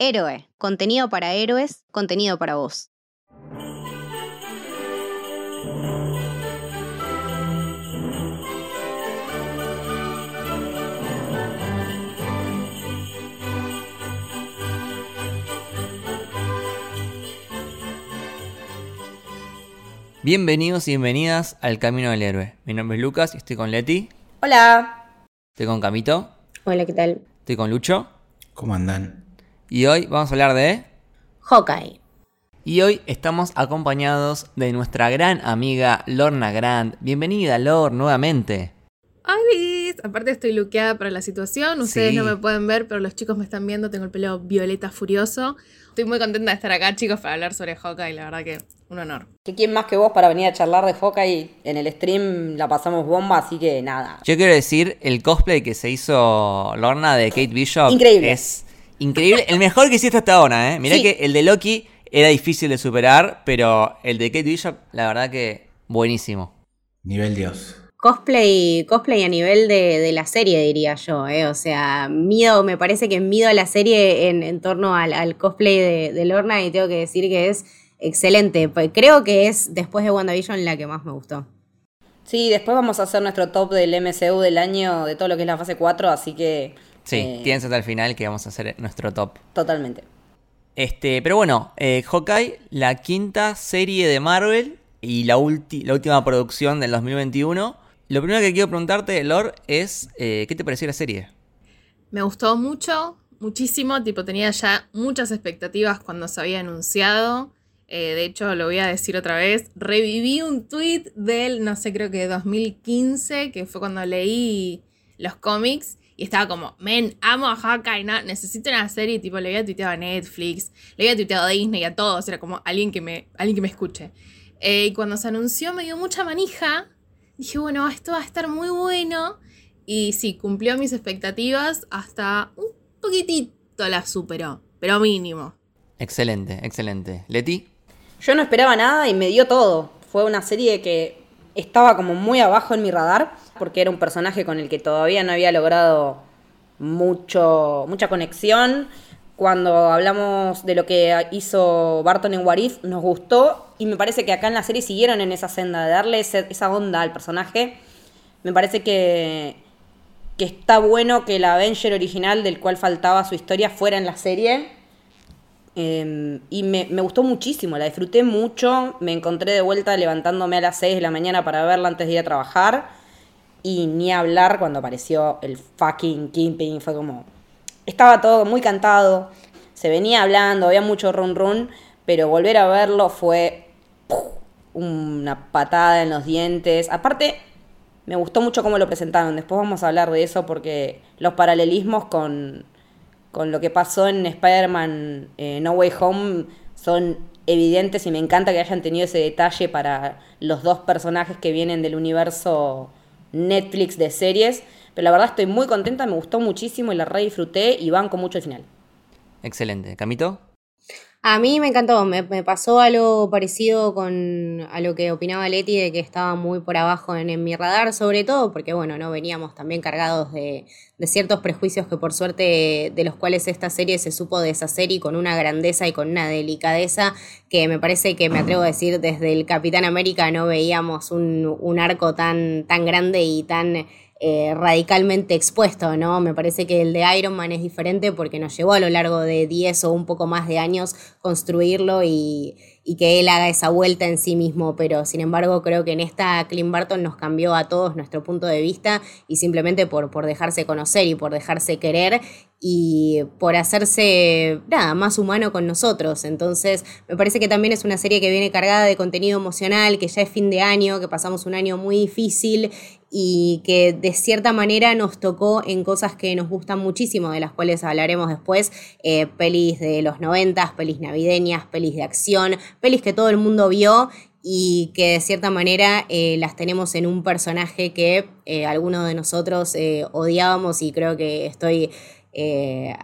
Héroe, contenido para héroes, contenido para vos. Bienvenidos y bienvenidas al Camino del Héroe. Mi nombre es Lucas y estoy con Leti. Hola. Estoy con Camito. Hola, ¿qué tal? Estoy con Lucho. ¿Cómo andan? Y hoy vamos a hablar de... Hawkeye. Y hoy estamos acompañados de nuestra gran amiga Lorna Grant. Bienvenida, Lor, nuevamente. ¡Alice! Aparte estoy luqueada para la situación. Ustedes Sí. no me pueden ver, pero los chicos me están viendo. Tengo el pelo violeta furioso. Estoy muy contenta de estar acá, chicos, para hablar sobre Hawkeye. La verdad que un honor. que quién más que vos para venir a charlar de Hawkeye en el stream la pasamos bomba, así que nada. Yo quiero decir, el cosplay que se hizo Lorna de Kate Bishop Increíble. es increíble. El mejor que hiciste hasta ahora, ¿eh? Mirá Sí. que el de Loki era difícil de superar, pero el de Kate Bishop, la verdad que buenísimo. Nivel Dios. Cosplay, cosplay a nivel de, de la serie, diría yo, ¿eh? O sea, mido, me parece que mido a la serie en, en torno al, al cosplay de, de Lorna y tengo que decir que es excelente. Pues Creo que es, después de WandaVision, la que más me gustó. Sí, después vamos a hacer nuestro top del MCU del año, de todo lo que es la fase 4, así que... Sí, eh, quédense hasta el final que vamos a hacer nuestro top. Totalmente. Este, pero bueno, eh, Hawkeye, la quinta serie de Marvel y la, ulti- la última producción del 2021. Lo primero que quiero preguntarte, Lor, es eh, ¿qué te pareció la serie? Me gustó mucho, muchísimo. Tipo, tenía ya muchas expectativas cuando se había anunciado. Eh, de hecho, lo voy a decir otra vez. Reviví un tweet del, no sé, creo que 2015, que fue cuando leí los cómics. Y estaba como, men, amo a Hawkeye, no, necesito una serie. Tipo, le había tuiteado a Netflix, le había tuiteado a Disney, a todos. Era como alguien que me, alguien que me escuche. Eh, y cuando se anunció me dio mucha manija. Dije, bueno, esto va a estar muy bueno. Y sí, cumplió mis expectativas hasta un poquitito la superó, pero mínimo. Excelente, excelente. Leti, Yo no esperaba nada y me dio todo. Fue una serie que estaba como muy abajo en mi radar, porque era un personaje con el que todavía no había logrado mucho, mucha conexión. Cuando hablamos de lo que hizo Barton en What If, nos gustó y me parece que acá en la serie siguieron en esa senda de darle esa onda al personaje. Me parece que, que está bueno que el Avenger original, del cual faltaba su historia, fuera en la serie. Eh, y me, me gustó muchísimo, la disfruté mucho. Me encontré de vuelta levantándome a las 6 de la mañana para verla antes de ir a trabajar. Y ni hablar cuando apareció el fucking Kingpin. Fue como. Estaba todo muy cantado. Se venía hablando, había mucho run run. Pero volver a verlo fue. una patada en los dientes. Aparte, me gustó mucho cómo lo presentaron. Después vamos a hablar de eso porque los paralelismos con, con lo que pasó en Spider-Man eh, No Way Home son evidentes y me encanta que hayan tenido ese detalle para los dos personajes que vienen del universo Netflix de series. Pero la verdad estoy muy contenta, me gustó muchísimo y la re disfruté y banco mucho el final. excelente. Camito, A mí me encantó, me, pasó algo parecido con a lo que opinaba Leti de que estaba muy por abajo en, mi radar, sobre todo porque bueno, no veníamos también cargados de, de ciertos prejuicios que por suerte de los cuales esta serie se supo deshacer y con una grandeza y con una delicadeza que me parece que me atrevo a decir desde el Capitán América no veíamos un, un arco tan, tan grande y tan eh, radicalmente expuesto, ¿no? Me parece que el de Iron Man es diferente porque nos llevó a lo largo de 10 o un poco más de años construirlo y, que él haga esa vuelta en sí mismo, pero sin embargo creo que en esta Clint Barton nos cambió a todos nuestro punto de vista y simplemente por, por dejarse conocer y por dejarse querer y por hacerse nada más humano con nosotros. Entonces, me parece que también es una serie que viene cargada de contenido emocional, que ya es fin de año, que pasamos un año muy difícil y que de cierta manera nos tocó en cosas que nos gustan muchísimo, de las cuales hablaremos después, eh, pelis de los noventas, pelis navideñas, pelis de acción, pelis que todo el mundo vio y que de cierta manera eh, las tenemos en un personaje que eh, algunos de nosotros odiábamos y creo que estoy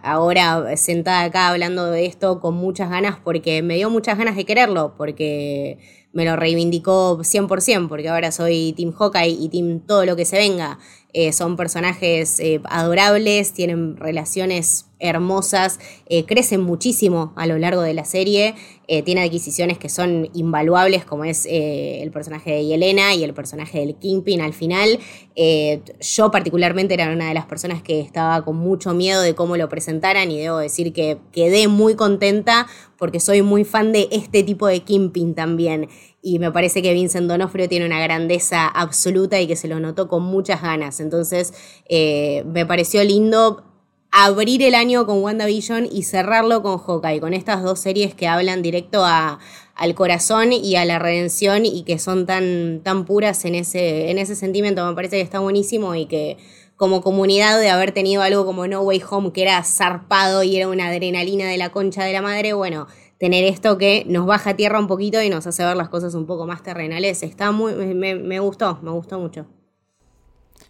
ahora sentada acá hablando de esto con muchas ganas porque me dio muchas ganas de quererlo, porque me lo reivindicó 100%, porque ahora soy Team Hawkeye y Team todo lo que se venga. Eh, son personajes eh, adorables, tienen relaciones hermosas, eh, crecen muchísimo a lo largo de la serie, tiene adquisiciones que son invaluables, como es el personaje de Yelena y el personaje del Kingpin al final. yo particularmente era una de las personas que estaba con mucho miedo de cómo lo presentaran y debo decir que quedé muy contenta porque soy muy fan de este tipo de Kingpin también y me parece que Vincent Donofrio tiene una grandeza absoluta y que se lo notó con muchas ganas. Entonces, eh, me pareció lindo abrir el año con WandaVision y cerrarlo con Hawkeye, con estas dos series que hablan directo al corazón y a la redención y que son tan, tan puras en ese, en ese sentimiento. Me parece que está buenísimo y que como comunidad de haber tenido algo como No Way Home, que era zarpado y era una adrenalina de la concha de la madre, bueno, tener esto que nos baja a tierra un poquito y nos hace ver las cosas un poco más terrenales. Está muy, me, me gustó, me gustó mucho.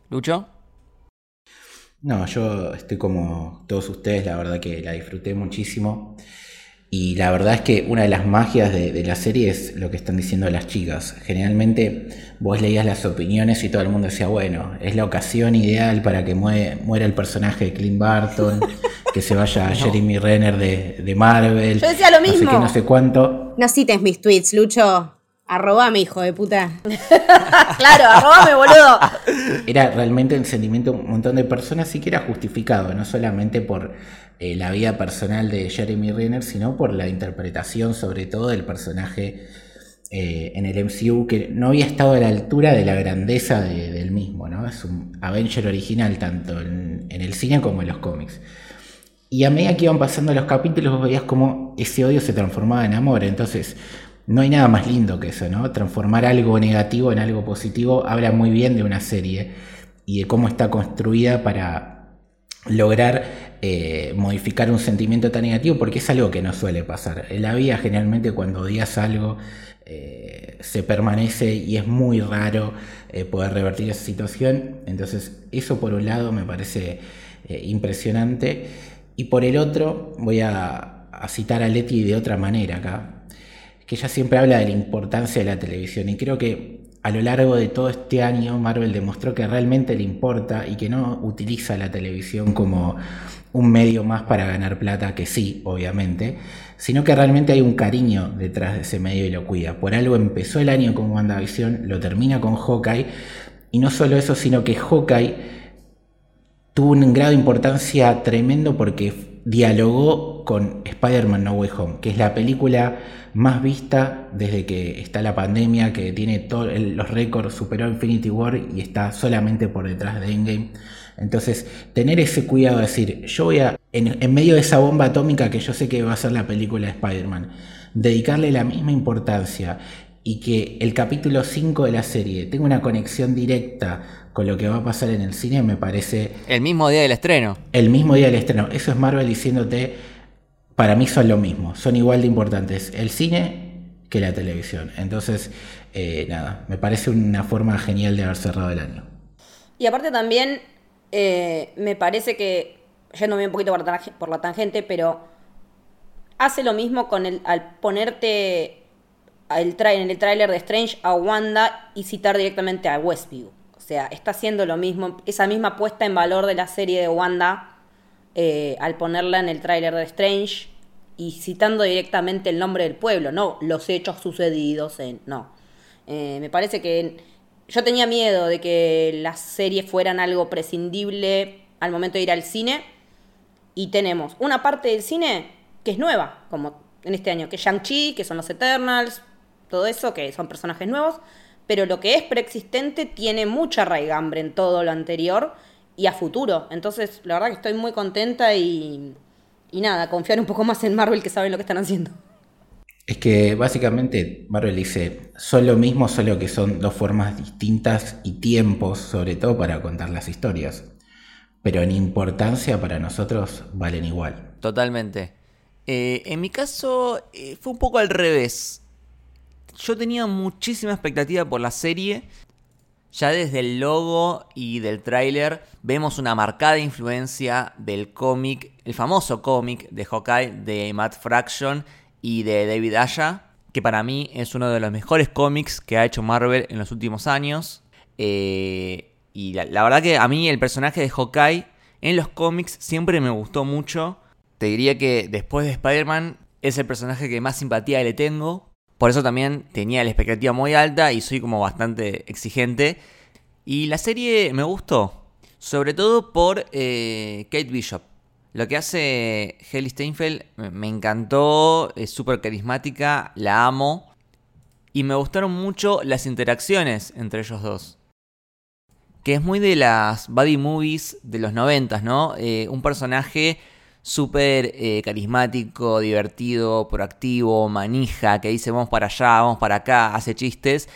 Lucho. No, yo estoy como todos ustedes, la verdad que la disfruté muchísimo. Y la verdad es que una de las magias de, la serie es lo que están diciendo las chicas. Generalmente vos leías las opiniones y todo el mundo decía, bueno, es la ocasión ideal para que muera el personaje de Clint Barton, que se vaya Jeremy Renner de, Marvel. Yo decía lo mismo. No sé no sé cuánto. No cites mis tweets, Lucho. Arrobame, hijo de puta. claro, arrobame, boludo. Era realmente el sentimiento de un montón de personas y que era justificado, no solamente por eh, la vida personal de Jeremy Renner, sino por la interpretación, sobre todo, del personaje eh, en el MCU, que no había estado a la altura de la grandeza del mismo, ¿no? Es un Avenger original, tanto en, en el cine como en los cómics. Y a medida que iban pasando los capítulos, veías como ese odio se transformaba en amor. Entonces, no hay nada más lindo que eso, ¿no? Transformar algo negativo en algo positivo habla muy bien de una serie y de cómo está construida para lograr eh, modificar un sentimiento tan negativo, porque es algo que no suele pasar. En la vida generalmente cuando odias algo eh, se permanece y es muy raro eh, poder revertir esa situación. Entonces eso por un lado me parece impresionante y por el otro voy a, a citar a Leti de otra manera acá, que ella siempre habla de la importancia de la televisión y creo que a lo largo de todo este año Marvel demostró que realmente le importa y que no utiliza la televisión como un medio más para ganar plata, que sí, obviamente, sino que realmente hay un cariño detrás de ese medio y lo cuida. Por algo empezó el año con WandaVision, lo termina con Hawkeye, y no solo eso, sino que Hawkeye tuvo un grado de importancia tremendo porque dialogó con Spider-Man No Way Home, que es la película más vista desde que está la pandemia, que tiene todos los récords, superó Infinity War y está solamente por detrás de Endgame. Entonces, tener ese cuidado de decir, yo voy a, en, medio de esa bomba atómica que yo sé que va a ser la película de Spider-Man, dedicarle la misma importancia y que el capítulo 5 de la serie tenga una conexión directa con lo que va a pasar en el cine, me parece... El mismo día del estreno. El mismo día del estreno. Eso es Marvel diciéndote, para mí son lo mismo, son igual de importantes el cine que la televisión. Entonces, eh, nada, me parece una forma genial de haber cerrado el año. Y aparte también, eh, me parece que, yéndome un poquito por la, tangente, pero hace lo mismo con el, al ponerte el en el tráiler de Strange a Wanda y citar directamente a Westview. Sea, está haciendo lo mismo, esa misma puesta en valor de la serie de Wanda eh, al ponerla en el tráiler de Strange y citando directamente el nombre del pueblo, no los hechos sucedidos en... No. Eh, me parece que yo tenía miedo de que las series fueran algo prescindible al momento de ir al cine y tenemos una parte del cine que es nueva, como en este año, que es Shang-Chi, que son los Eternals, todo eso, que son personajes nuevos, pero lo que es preexistente tiene mucha raigambre en todo lo anterior y a futuro. Entonces, la verdad que estoy muy contenta y, y nada, confiar un poco más en Marvel que saben lo que están haciendo. Es que básicamente Marvel dice, son lo mismo, solo que son dos formas distintas y tiempos, sobre todo para contar las historias. Pero en importancia para nosotros valen igual. Totalmente. Eh, en mi caso eh, fue un poco al revés. Yo tenía muchísima expectativa por la serie ya desde el logo y del tráiler vemos una marcada influencia del cómic, el famoso cómic de Hawkeye de Matt Fraction y de David Aya, que para mí es uno de los mejores cómics que ha hecho Marvel en los últimos años. Eh, y la, la verdad que a mí el personaje de Hawkeye en los cómics siempre me gustó mucho. Te diría que después de Spider-Man es el personaje que más simpatía le tengo. Por eso también tenía la expectativa muy alta y soy como bastante exigente. Y la serie me gustó. Sobre todo por eh, Kate Bishop. Lo que hace Haley Steinfeld me- encantó, es súper carismática, la amo. Y me gustaron mucho las interacciones entre ellos dos. Que es muy de las buddy movies de los noventas, ¿no? Eh, un personaje súper eh, carismático, divertido, proactivo, manija, que dice vamos para allá, vamos para acá, hace chistes.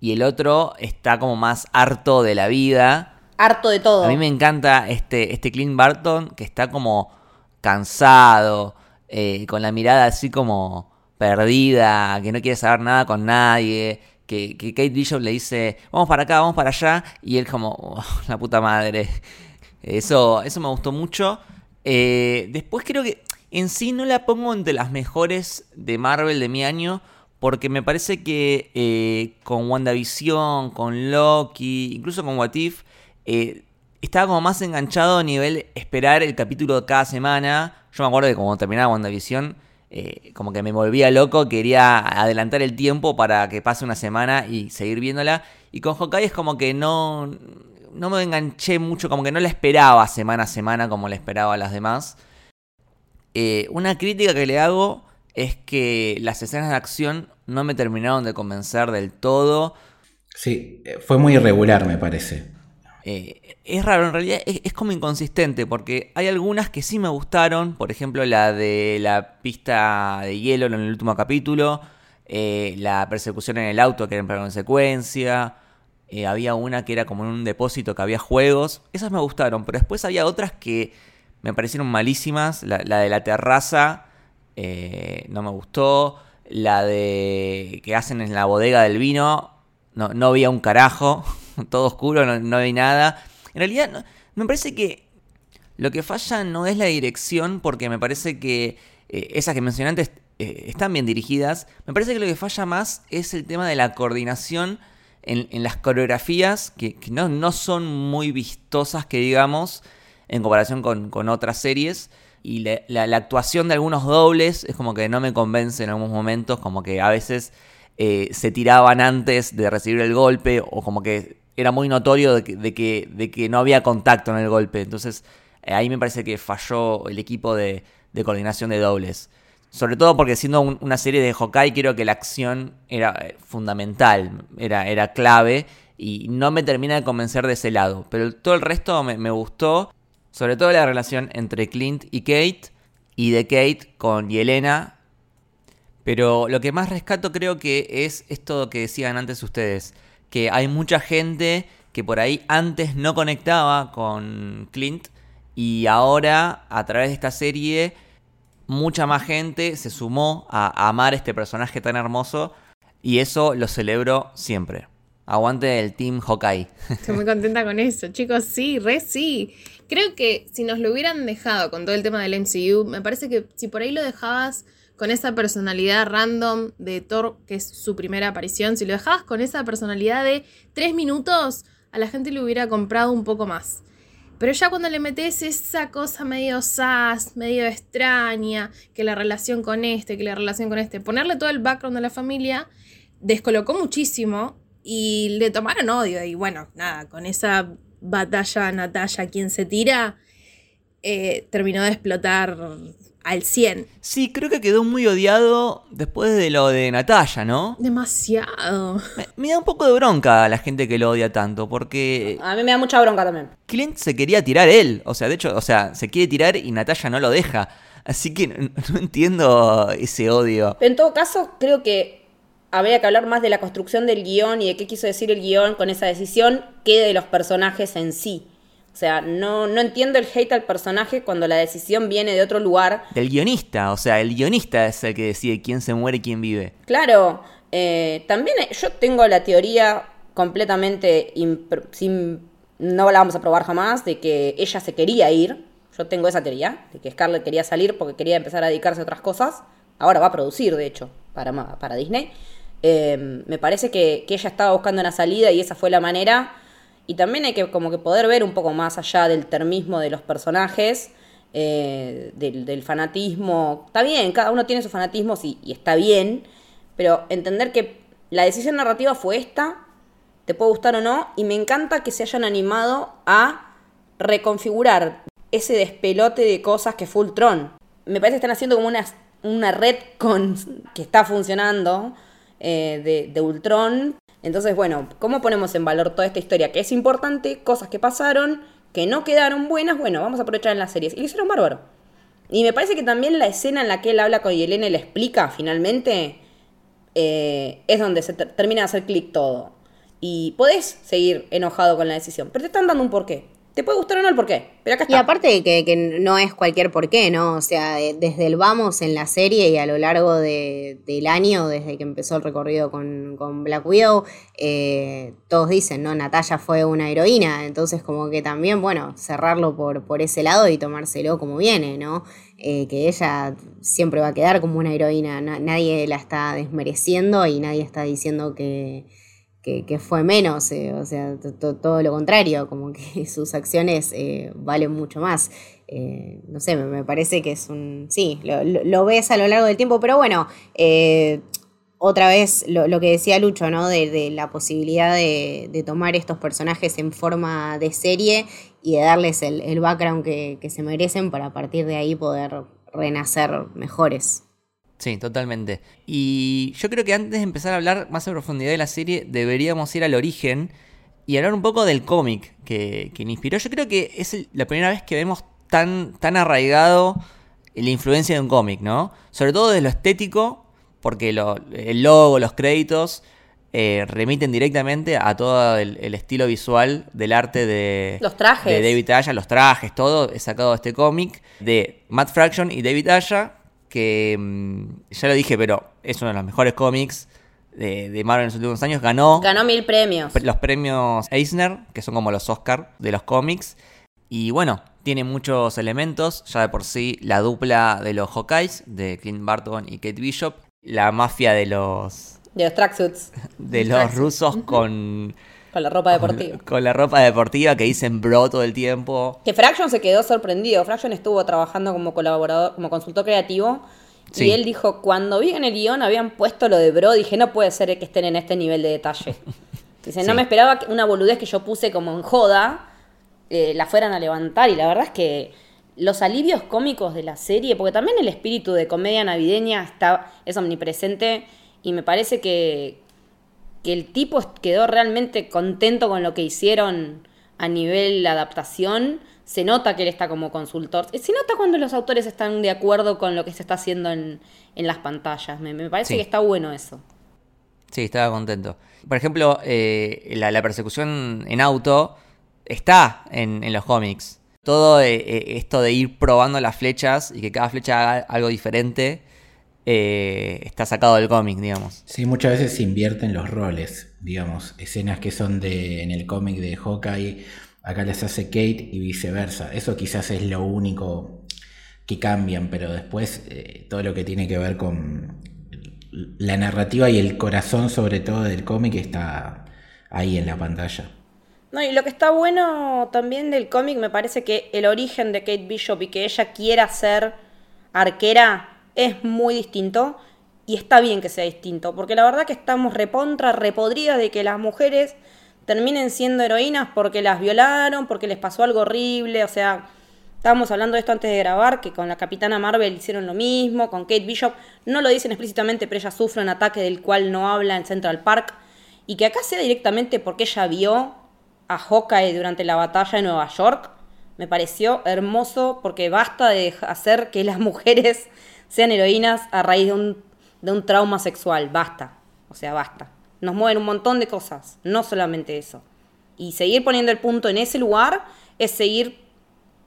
Y el otro está como más harto de la vida. Harto de todo. A mí me encanta este, este Clint Barton que está como cansado, eh, con la mirada así como perdida, que no quiere saber nada con nadie, que, que Kate Bishop le dice, vamos para acá, vamos para allá, y él como, "Oh, la puta madre. Eso, eso me gustó mucho. Eh, después creo que en sí no la pongo entre las mejores de Marvel de mi año, porque me parece que eh, con WandaVision, con Loki, incluso con What If, eh, estaba como más enganchado a nivel esperar el capítulo de cada semana. Yo me acuerdo que cuando terminaba WandaVision, como que me volvía loco, quería adelantar el tiempo para que pase una semana y seguir viéndola. Y con Hawkeye es como que no, no me enganché mucho, como que no la esperaba semana a semana como la esperaba a las demás. Eh, una crítica que le hago es que las escenas de acción no me terminaron de convencer del todo. Sí, eh, fue muy irregular, me parece. Eh, es raro, en realidad es, es como inconsistente, porque hay algunas que sí me gustaron, por ejemplo la de la pista de hielo en el último capítulo, eh, la persecución en el auto que era en plano en secuencia, eh, había una que era como en un depósito que había juegos, esas me gustaron, pero después había otras que me parecieron malísimas, la, de la terraza eh, no me gustó, la de que hacen en la bodega del vino, no, no había un carajo, todo oscuro, no, no nada. En realidad, me parece que lo que falla no es la dirección, porque me parece que eh, esas que mencioné antes están bien dirigidas. Me parece que lo que falla más es el tema de la coordinación en, las coreografías, que, que no, no son muy vistosas, que digamos, en comparación con, con otras series. Y la, la- la actuación de algunos dobles es como que no me convence en algunos momentos, como que a veces eh, se tiraban antes de recibir el golpe o como que era muy notorio de que, de que, de que no había contacto en el golpe. Entonces eh, ahí me parece que falló el equipo de, de coordinación de dobles. Sobre todo porque siendo un- una serie de Hawkeye creo que la acción era eh, fundamental, era, era clave y no me termina de convencer de ese lado. Pero todo el resto me, me gustó, sobre todo la relación entre Clint y Kate y de Kate con Yelena, pero lo que más rescato creo que es esto que decían antes ustedes, que hay mucha gente que por ahí antes no conectaba con Clint y ahora a través de esta serie mucha más gente se sumó a, amar este personaje tan hermoso y eso lo celebro siempre. Aguante el Team Hawkeye. Estoy muy contenta con eso, chicos. Sí, re sí. Creo que si nos lo hubieran dejado con todo el tema del MCU, me parece que si por ahí lo dejabas con esa personalidad random de Thor, que es su primera aparición, si lo dejabas con esa personalidad de tres minutos, a la gente le hubiera comprado un poco más. Pero ya cuando le metes esa cosa medio sas, medio extraña, que la relación con este, que la relación con este, ponerle todo el background de la familia, descolocó muchísimo y le tomaron odio. Y bueno, nada, con esa batalla Natalia, quien se tira, eh, terminó de explotar al 100. Sí, creo que quedó muy odiado después de lo de Natalia, ¿no? Demasiado. Me, me da un poco de bronca a la gente que lo odia tanto, porque A mí me da mucha bronca también. Clint se quería tirar él. O sea, de hecho, o sea, se quiere tirar y Natalia no lo deja. Así que no, no entiendo ese odio. En todo caso, creo que habría que hablar más de la construcción del guion y de qué quiso decir el guion con esa decisión que de los personajes en sí. O sea, no, no entiendo el hate al personaje cuando la decisión viene de otro lugar. Del guionista, o sea, el guionista es el que decide quién se muere y quién vive. Claro, eh, también eh, yo tengo la teoría completamente sin no la vamos a probar jamás de que ella se quería ir. Yo tengo esa teoría de que Scarlett quería salir porque quería empezar a dedicarse a otras cosas. Ahora va a producir, de hecho, para, para Disney. Eh, me parece que, que ella estaba buscando una salida y esa fue la manera. Y también hay que como que poder ver un poco más allá del termismo de los personajes, eh, del, fanatismo. Está bien, cada uno tiene sus fanatismos y, y está bien, pero entender que la decisión narrativa fue esta, te puede gustar o no, y me encanta que se hayan animado a reconfigurar ese despelote de cosas que fue Ultron. Me parece que están haciendo como una, una red con, que está funcionando eh, de, de Ultron. Entonces, bueno, ¿cómo ponemos en valor toda esta historia? Que es importante, cosas que pasaron, que no quedaron buenas, bueno, vamos a aprovechar en las series. Y lo hicieron bárbaro. Y me parece que también la escena en la que él habla con Yelena y le explica finalmente eh, es donde se termina de hacer clic todo. Y podés seguir enojado con la decisión, pero te están dando un porqué. Te puede gustar o no el porqué, pero acá está. Y aparte de que, que no es cualquier porqué, ¿no? O sea, desde el vamos en la serie y a lo largo de, del año, desde que empezó el recorrido con, con Black Widow, eh, todos dicen, ¿no? Natalia fue una heroína, entonces como que también, bueno, cerrarlo por, por ese lado y tomárselo como viene, ¿no? Eh, que ella siempre va a quedar como una heroína, nadie la está desmereciendo y nadie está diciendo que que, fue menos, eh, o sea, todo lo contrario, como que sus acciones eh, valen mucho más. Eh, no sé, me, parece que es un... Sí, lo, ves a lo largo del tiempo, pero bueno, otra vez lo, que decía Lucho, ¿no? De, la posibilidad de, tomar estos personajes en forma de serie y de darles el, background que, que se merecen para a partir de ahí poder renacer mejores. Sí, totalmente. Y yo creo que antes de empezar a hablar más en profundidad de la serie, deberíamos ir al origen y hablar un poco del cómic que, que inspiró. Yo creo que es la primera vez que vemos tan, tan arraigado la influencia de un cómic, ¿no? Sobre todo de lo estético, porque el logo, los créditos eh, remiten directamente a todo el, estilo visual del arte de, los trajes. de David Aya, los trajes, todo es sacado de este cómic de Matt Fraction y David Aya, que mm, ya lo dije, pero es uno de los mejores cómics de, Marvel en los últimos años. Ganó. Ganó mil premios. Los premios Eisner, que son como los Oscar de los cómics. Y bueno, tiene muchos elementos. Ya de por sí, la dupla de los Hawkeyes, de Clint Barton y Kate Bishop. La mafia de los. De los tracksuits. De los rusos con. Con la ropa deportiva. Con, la ropa deportiva que dicen bro todo el tiempo. Que Fraction se quedó sorprendido. Fraction estuvo trabajando como colaborador, como consultor creativo. Y él dijo, cuando vi en el guion habían puesto lo de bro, dije, no puede ser que estén en este nivel de detalle. Dice, no me esperaba que una boludez que yo puse como en joda, eh, la fueran a levantar. Y la verdad es que los alivios cómicos de la serie, porque también el espíritu de comedia navideña está, es omnipresente y me parece que, que el tipo quedó realmente contento con lo que hicieron a nivel adaptación. Se nota que él está como consultor. Se nota cuando los autores están de acuerdo con lo que se está haciendo en, las pantallas. Me, parece que está bueno eso. Sí, estaba contento. Por ejemplo, eh, la, persecución en auto está en, los cómics. Todo eh, eh, esto de ir probando las flechas y que cada flecha haga algo diferente eh, está sacado del cómic, digamos. Sí, muchas veces se invierten los roles, digamos, escenas que son de en el cómic de Hawkeye, acá las hace Kate y viceversa. Eso quizás es lo único que cambian, pero después eh, todo lo que tiene que ver con la narrativa y el corazón sobre todo del cómic está ahí en la pantalla. No, y lo que está bueno también del cómic me parece que el origen de Kate Bishop y que ella quiera ser arquera es muy distinto y está bien que sea distinto, porque la verdad que estamos repontra, repodridas de que las mujeres terminen siendo heroínas porque las violaron, porque les pasó algo horrible, o sea, estábamos hablando de esto antes de grabar, que con la Capitana Marvel hicieron lo mismo, con Kate Bishop, no lo dicen explícitamente, pero ella sufre un ataque del cual no habla en Central Park, y que acá sea directamente porque ella vio a Hawkeye durante la batalla de Nueva York, me pareció hermoso porque basta de hacer que las mujeres sean heroínas a raíz de un, de un trauma sexual. Basta. O sea, basta. Nos mueven un montón de cosas, no solamente eso. Y seguir poniendo el punto en ese lugar es seguir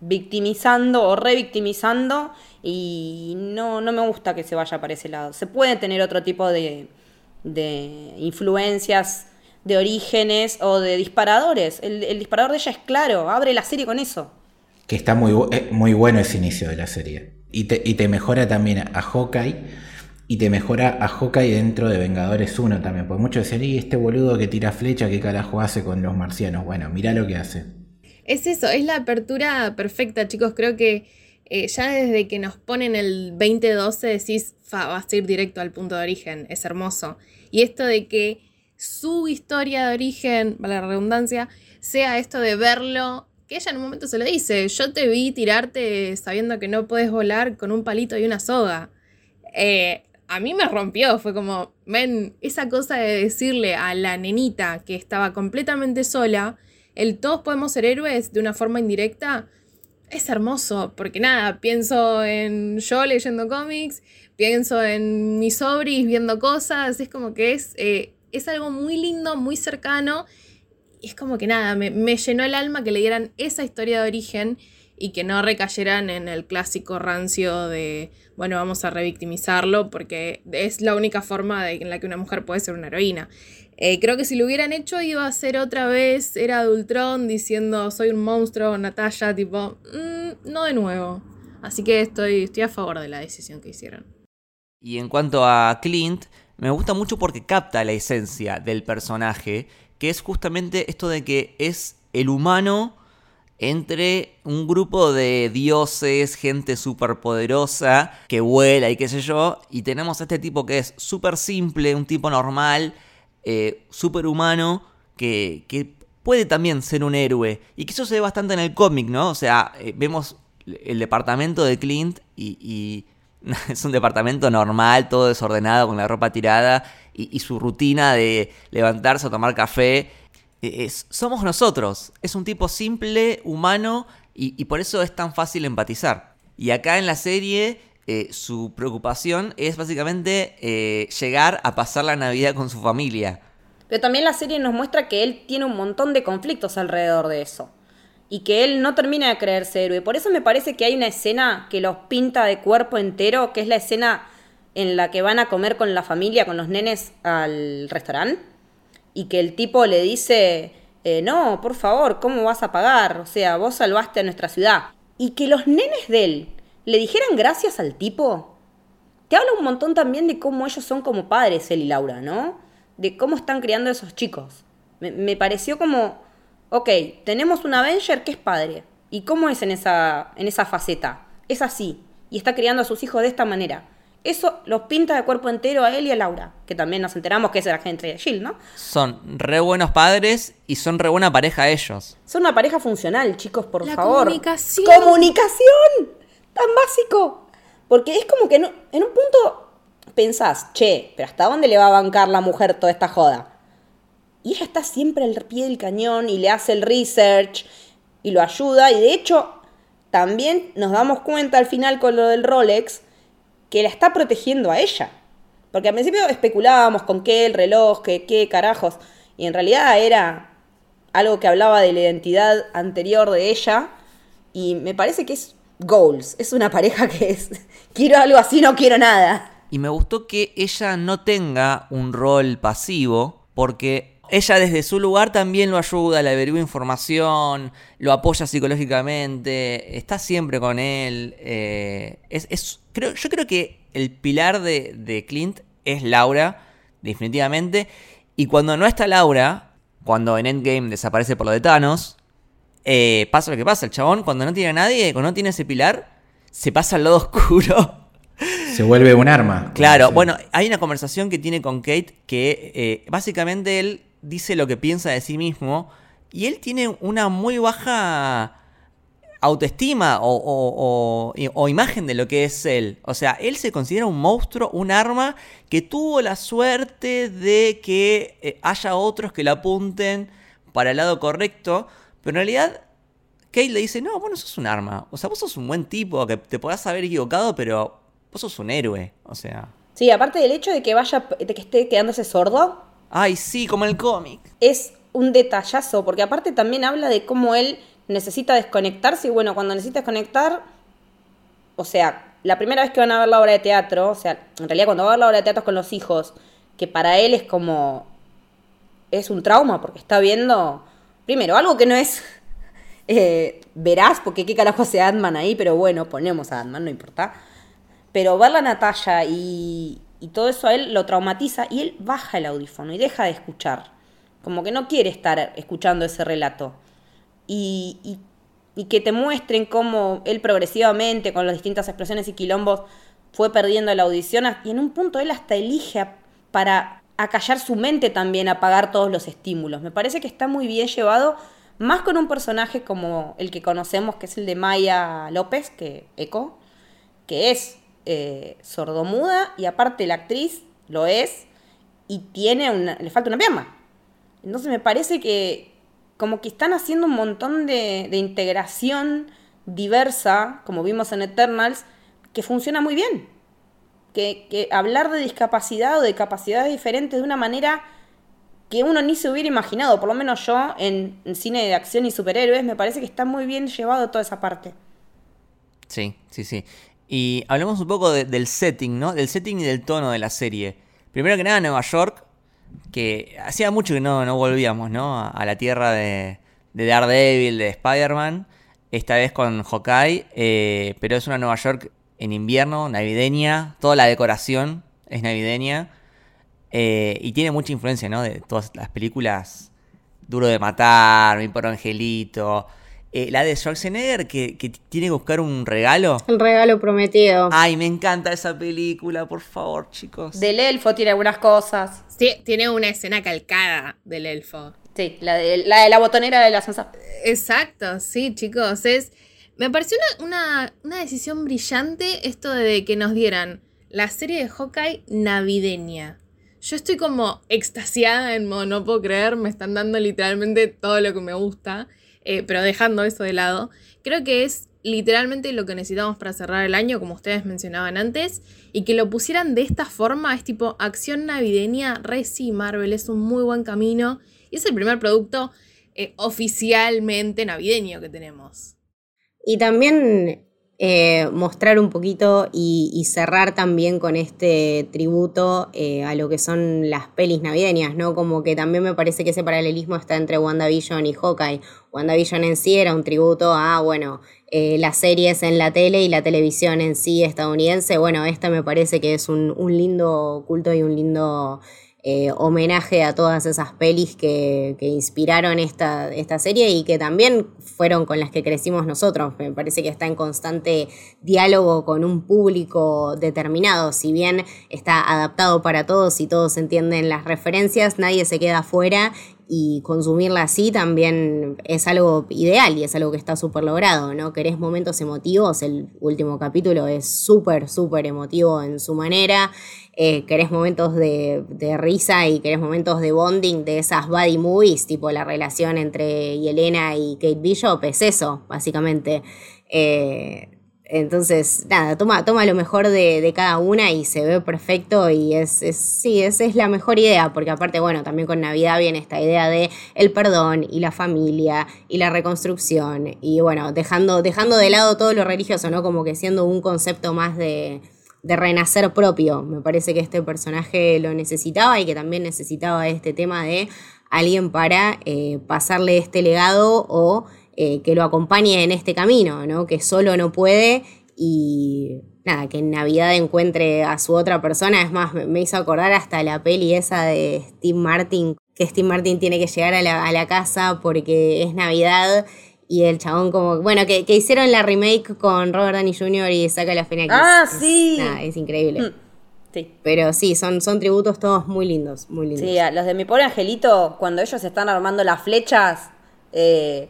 victimizando o revictimizando y no, no me gusta que se vaya para ese lado. Se puede tener otro tipo de, de influencias, de orígenes o de disparadores. El, el, disparador de ella es claro, abre la serie con eso. Que está muy, eh, muy bueno ese inicio de la serie. Y te, mejora también a Hawkeye Y te mejora a Hawkeye dentro de Vengadores 1 también. Porque muchos decían, y este boludo que tira flecha, ¿qué carajo hace con los marcianos? Bueno, mira lo que hace. Es eso, es la apertura perfecta, chicos. Creo que eh, ya desde que nos ponen el 2012 decís, Fa, vas a ir directo al punto de origen. Es hermoso. Y esto de que su historia de origen, vale la redundancia, sea esto de verlo que ella en un momento se lo dice, yo te vi tirarte sabiendo que no puedes volar con un palito y una soga. Eh, a mí me rompió, fue como, ven, esa cosa de decirle a la nenita que estaba completamente sola, el todos podemos ser héroes de una forma indirecta, es hermoso, porque nada, pienso en yo leyendo cómics, pienso en mis sobris viendo cosas, es como que es, eh, es algo muy lindo, muy cercano es como que nada, me, llenó el alma que le dieran esa historia de origen y que no recayeran en el clásico rancio de, bueno, vamos a revictimizarlo porque es la única forma en la que una mujer puede ser una heroína. Eh, creo que si lo hubieran hecho iba a ser otra vez, era de diciendo soy un monstruo, Natalia, tipo, mm, no de nuevo. Así que estoy, estoy a favor de la decisión que hicieron. Y en cuanto a Clint, me gusta mucho porque capta la esencia del personaje que es justamente esto de que es el humano entre un grupo de dioses, gente superpoderosa que vuela y qué sé yo, y tenemos a este tipo que es súper simple, un tipo normal, eh, súper humano, que, que, puede también ser un héroe, y que eso se ve bastante en el cómic, ¿no? O sea, eh, vemos el departamento de Clint y es un departamento normal, todo desordenado, con la ropa tirada y, su rutina de levantarse a tomar café. E, somos nosotros. Es un tipo simple, humano y, por eso es tan fácil empatizar. Y acá en la serie eh, su preocupación es básicamente eh, llegar a pasar la Navidad con su familia. Pero también la serie nos muestra que él tiene un montón de conflictos alrededor de eso y que él no termina de creerse héroe. Por eso me parece que hay una escena que los pinta de cuerpo entero, que es la escena en la que van a comer con la familia, con los nenes al restaurante, y que el tipo le dice, eh, no, por favor, ¿cómo vas a pagar? O sea, vos salvaste a nuestra ciudad. Y que los nenes de él le dijeran gracias al tipo, te habla un montón también de cómo ellos son como padres, él y Laura, ¿no? De cómo están criando a esos chicos. me pareció como ok, tenemos un Avenger que es padre. ¿Y cómo es en esa, en esa faceta? Es así. Y está criando a sus hijos de esta manera. Eso los pinta de cuerpo entero a él y a Laura, que también nos enteramos que es la gente de Jill, ¿no? Son re buenos padres y son re buena pareja ellos. Son una pareja funcional, chicos, por la favor. Comunicación. ¡Comunicación! Tan básico. Porque es como que en un punto pensás, che, pero ¿hasta dónde le va a bancar la mujer toda esta joda? Y ella está siempre al pie del cañón y le hace el research y lo ayuda. Y de hecho, también nos damos cuenta al final con lo del Rolex que la está protegiendo a ella. Porque al principio especulábamos con qué el reloj, qué, qué carajos. Y en realidad era algo que hablaba de la identidad anterior de ella. Y me parece que es goals. Es una pareja que es quiero algo así, no quiero nada. Y me gustó que ella no tenga un rol pasivo. Porque ella desde su lugar también lo ayuda, le averigua información, lo apoya psicológicamente, está siempre con él. Eh, es, creo, yo creo que el pilar de, Clint es Laura, definitivamente. Y cuando no está Laura, cuando en Endgame desaparece por lo de Thanos, eh, pasa lo que pasa. El chabón, cuando no tiene a nadie, cuando no tiene ese pilar, se pasa al lado oscuro. Se vuelve un arma. Claro, bueno, hay una conversación que tiene con Kate que eh, básicamente él dice lo que piensa de sí mismo y él tiene una muy baja autoestima o, imagen de lo que es él. O sea, él se considera un monstruo, un arma que tuvo la suerte de que eh, haya otros que lo apunten para el lado correcto, pero en realidad Kate le dice, no, vos no sos un arma. O sea, vos sos un buen tipo, que te podás haber equivocado, pero vos sos un héroe. O sea... Sí, aparte del hecho de que vaya, de que esté quedándose sordo, Ay, sí, como el cómic. Es un detallazo, porque aparte también habla de cómo él necesita desconectarse y bueno, cuando necesita desconectar, o sea, la primera vez que van a ver la obra de teatro, o sea, en realidad cuando va a ver la obra de teatro con los hijos, que para él es como, es un trauma, porque está viendo, primero, algo que no es eh, verás, porque qué carajo hace ant ahí, pero bueno, ponemos a ant no importa. Pero ver la Natalia y, y todo eso a él lo traumatiza y él baja el audífono y deja de escuchar. Como que no quiere estar escuchando ese relato. Y, y, y que te muestren cómo él progresivamente, con las distintas expresiones y quilombos, fue perdiendo la audición. Y en un punto él hasta elige para acallar su mente también, apagar todos los estímulos. Me parece que está muy bien llevado, más con un personaje como el que conocemos, que es el de Maya López, que Eco, que es eh, sordomuda y aparte la actriz lo es y tiene una, le falta una pierna. Entonces me parece que como que están haciendo un montón de, integración diversa, como vimos en Eternals, que funciona muy bien. Que, que hablar de discapacidad o de capacidades diferentes de una manera que uno ni se hubiera imaginado, por lo menos yo en, en cine de acción y superhéroes, me parece que está muy bien llevado toda esa parte. Sí, sí, sí. Y hablemos un poco de- del setting, ¿no? Del setting y del tono de la serie. Primero que nada, Nueva York, que hacía mucho que no, no volvíamos, ¿no? A, a la tierra de, de Daredevil, de Spider-Man. Esta vez con Hawkeye, eh, pero es una Nueva York en invierno, navideña. Toda la decoración es navideña. Eh, y tiene mucha influencia, ¿no? De todas las películas Duro de Matar, Mi por Angelito. Eh, la de Schwarzenegger, que, que tiene que buscar un regalo. El regalo prometido. Ay, me encanta esa película, por favor, chicos. Del elfo tiene algunas cosas. Sí, tiene una escena calcada del elfo. Sí, la de la, de la botonera de la ascensor. Exacto, sí, chicos. Es, me pareció una, una, una decisión brillante esto de que nos dieran la serie de Hawkeye navideña. Yo estoy como extasiada en modo, no puedo creer, me están dando literalmente todo lo que me gusta, eh, pero dejando eso de lado. Creo que es literalmente lo que necesitamos para cerrar el año, como ustedes mencionaban antes, y que lo pusieran de esta forma, es tipo acción navideña, re sí, Marvel, es un muy buen camino, y es el primer producto eh, oficialmente navideño que tenemos. Y también eh, mostrar un poquito y, cerrar también con este tributo eh, a lo que son las pelis navideñas, ¿no? Como que también me parece que ese paralelismo está entre WandaVision y Hawkeye. WandaVision en sí era un tributo a, bueno, eh, las series en la tele y la televisión en sí estadounidense. Bueno, esta me parece que es un lindo culto y un lindo eh, homenaje a todas esas pelis que, que inspiraron esta, esta serie y que también fueron con las que crecimos nosotros. Me parece que está en constante diálogo con un público determinado. Si bien está adaptado para todos y todos entienden las referencias, nadie se queda afuera y consumirla así también es algo ideal y es algo que está súper logrado, ¿no? Querés momentos emotivos, el último capítulo es súper, súper emotivo en su manera, eh, querés momentos de, risa y querés momentos de bonding de esas buddy movies, tipo la relación entre Yelena y Kate Bishop, es eso, básicamente. Eh, entonces, nada, toma, toma lo mejor de, de, cada una y se ve perfecto y es, es sí, esa es la mejor idea, porque aparte, bueno, también con Navidad viene esta idea de el perdón y la familia y la reconstrucción y bueno, dejando, dejando de lado todo lo religioso, ¿no? Como que siendo un concepto más de, de renacer propio. Me parece que este personaje lo necesitaba y que también necesitaba este tema de alguien para eh, pasarle este legado o eh, que lo acompañe en este camino, ¿no? Que solo no puede y nada, que en Navidad encuentre a su otra persona. Es más, me hizo acordar hasta la peli esa de Steve Martin, que Steve Martin tiene que llegar a la, a la casa porque es Navidad. Y el chabón como, bueno, que, que, hicieron la remake con Robert Downey Jr. y saca la Fenix. Ah, sí. Es, nada, es increíble. Mm, sí. Pero sí, son, son tributos todos muy lindos, muy lindos. Sí, los de mi pobre angelito, cuando ellos están armando las flechas, eh,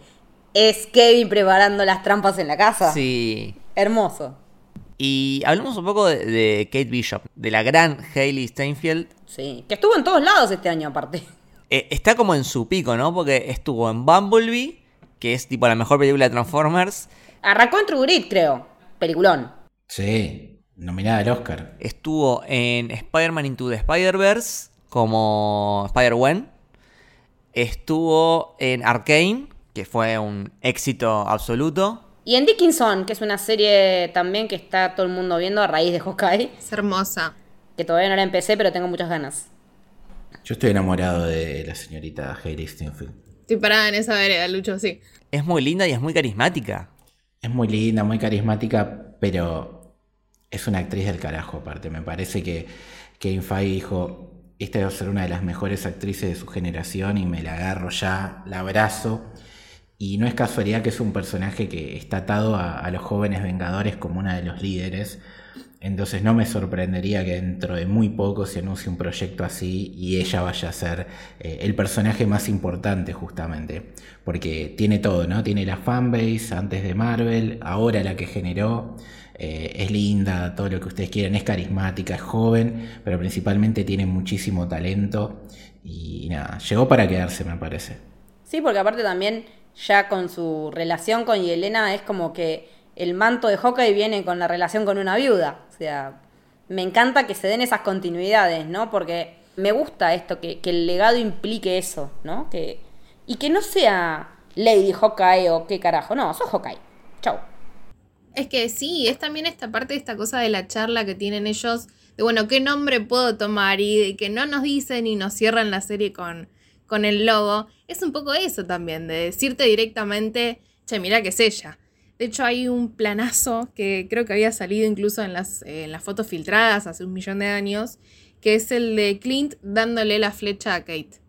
es Kevin preparando las trampas en la casa. Sí. Hermoso. Y hablemos un poco de, de Kate Bishop, de la gran Hailey Steinfeld. Sí, que estuvo en todos lados este año aparte. Eh, está como en su pico, ¿no? Porque estuvo en Bumblebee, que es tipo la mejor película de Transformers. Arrancó en True Grit, creo. Peliculón. Sí, nominada al Oscar. Estuvo en Spider-Man Into the Spider-Verse como Spider-Gwen. Estuvo en Arkane, que fue un éxito absoluto. Y en Dickinson, que es una serie también que está todo el mundo viendo a raíz de Hawkeye. Es hermosa. Que todavía no la empecé, pero tengo muchas ganas. Yo estoy enamorado de la señorita Hailey Steinfeld. Estoy parada en esa vereda, Lucho, sí. Es muy linda y es muy carismática. Es muy linda, muy carismática, pero es una actriz del carajo, aparte. Me parece que Kevin Feige dijo, esta debe ser una de las mejores actrices de su generación y me la agarro ya, la abrazo. Y no es casualidad que es un personaje que está atado a, los jóvenes Vengadores como una de los líderes. Entonces no me sorprendería que dentro de muy poco se anuncie un proyecto así y ella vaya a ser eh, el personaje más importante justamente. Porque tiene todo, ¿no? Tiene la fanbase antes de Marvel, ahora la que generó. Eh, es linda, todo lo que ustedes quieran, es carismática, es joven, pero principalmente tiene muchísimo talento y nada, llegó para quedarse me parece. Sí, porque aparte también ya con su relación con Yelena es como que el manto de Hawkeye viene con la relación con una viuda. O sea, me encanta que se den esas continuidades, ¿no? Porque me gusta esto, que, que el legado implique eso, ¿no? Que, y que no sea Lady Hawkeye o qué carajo, no, sos Hawkeye. Chau. Es que sí, es también esta parte de esta cosa de la charla que tienen ellos, de bueno, ¿qué nombre puedo tomar? Y de que no nos dicen y nos cierran la serie con, con el logo. Es un poco eso también, de decirte directamente, che, mira que es ella. De hecho, hay un planazo que creo que había salido incluso en las, en las fotos filtradas hace un millón de años, que es el de Clint dándole la flecha a Kate.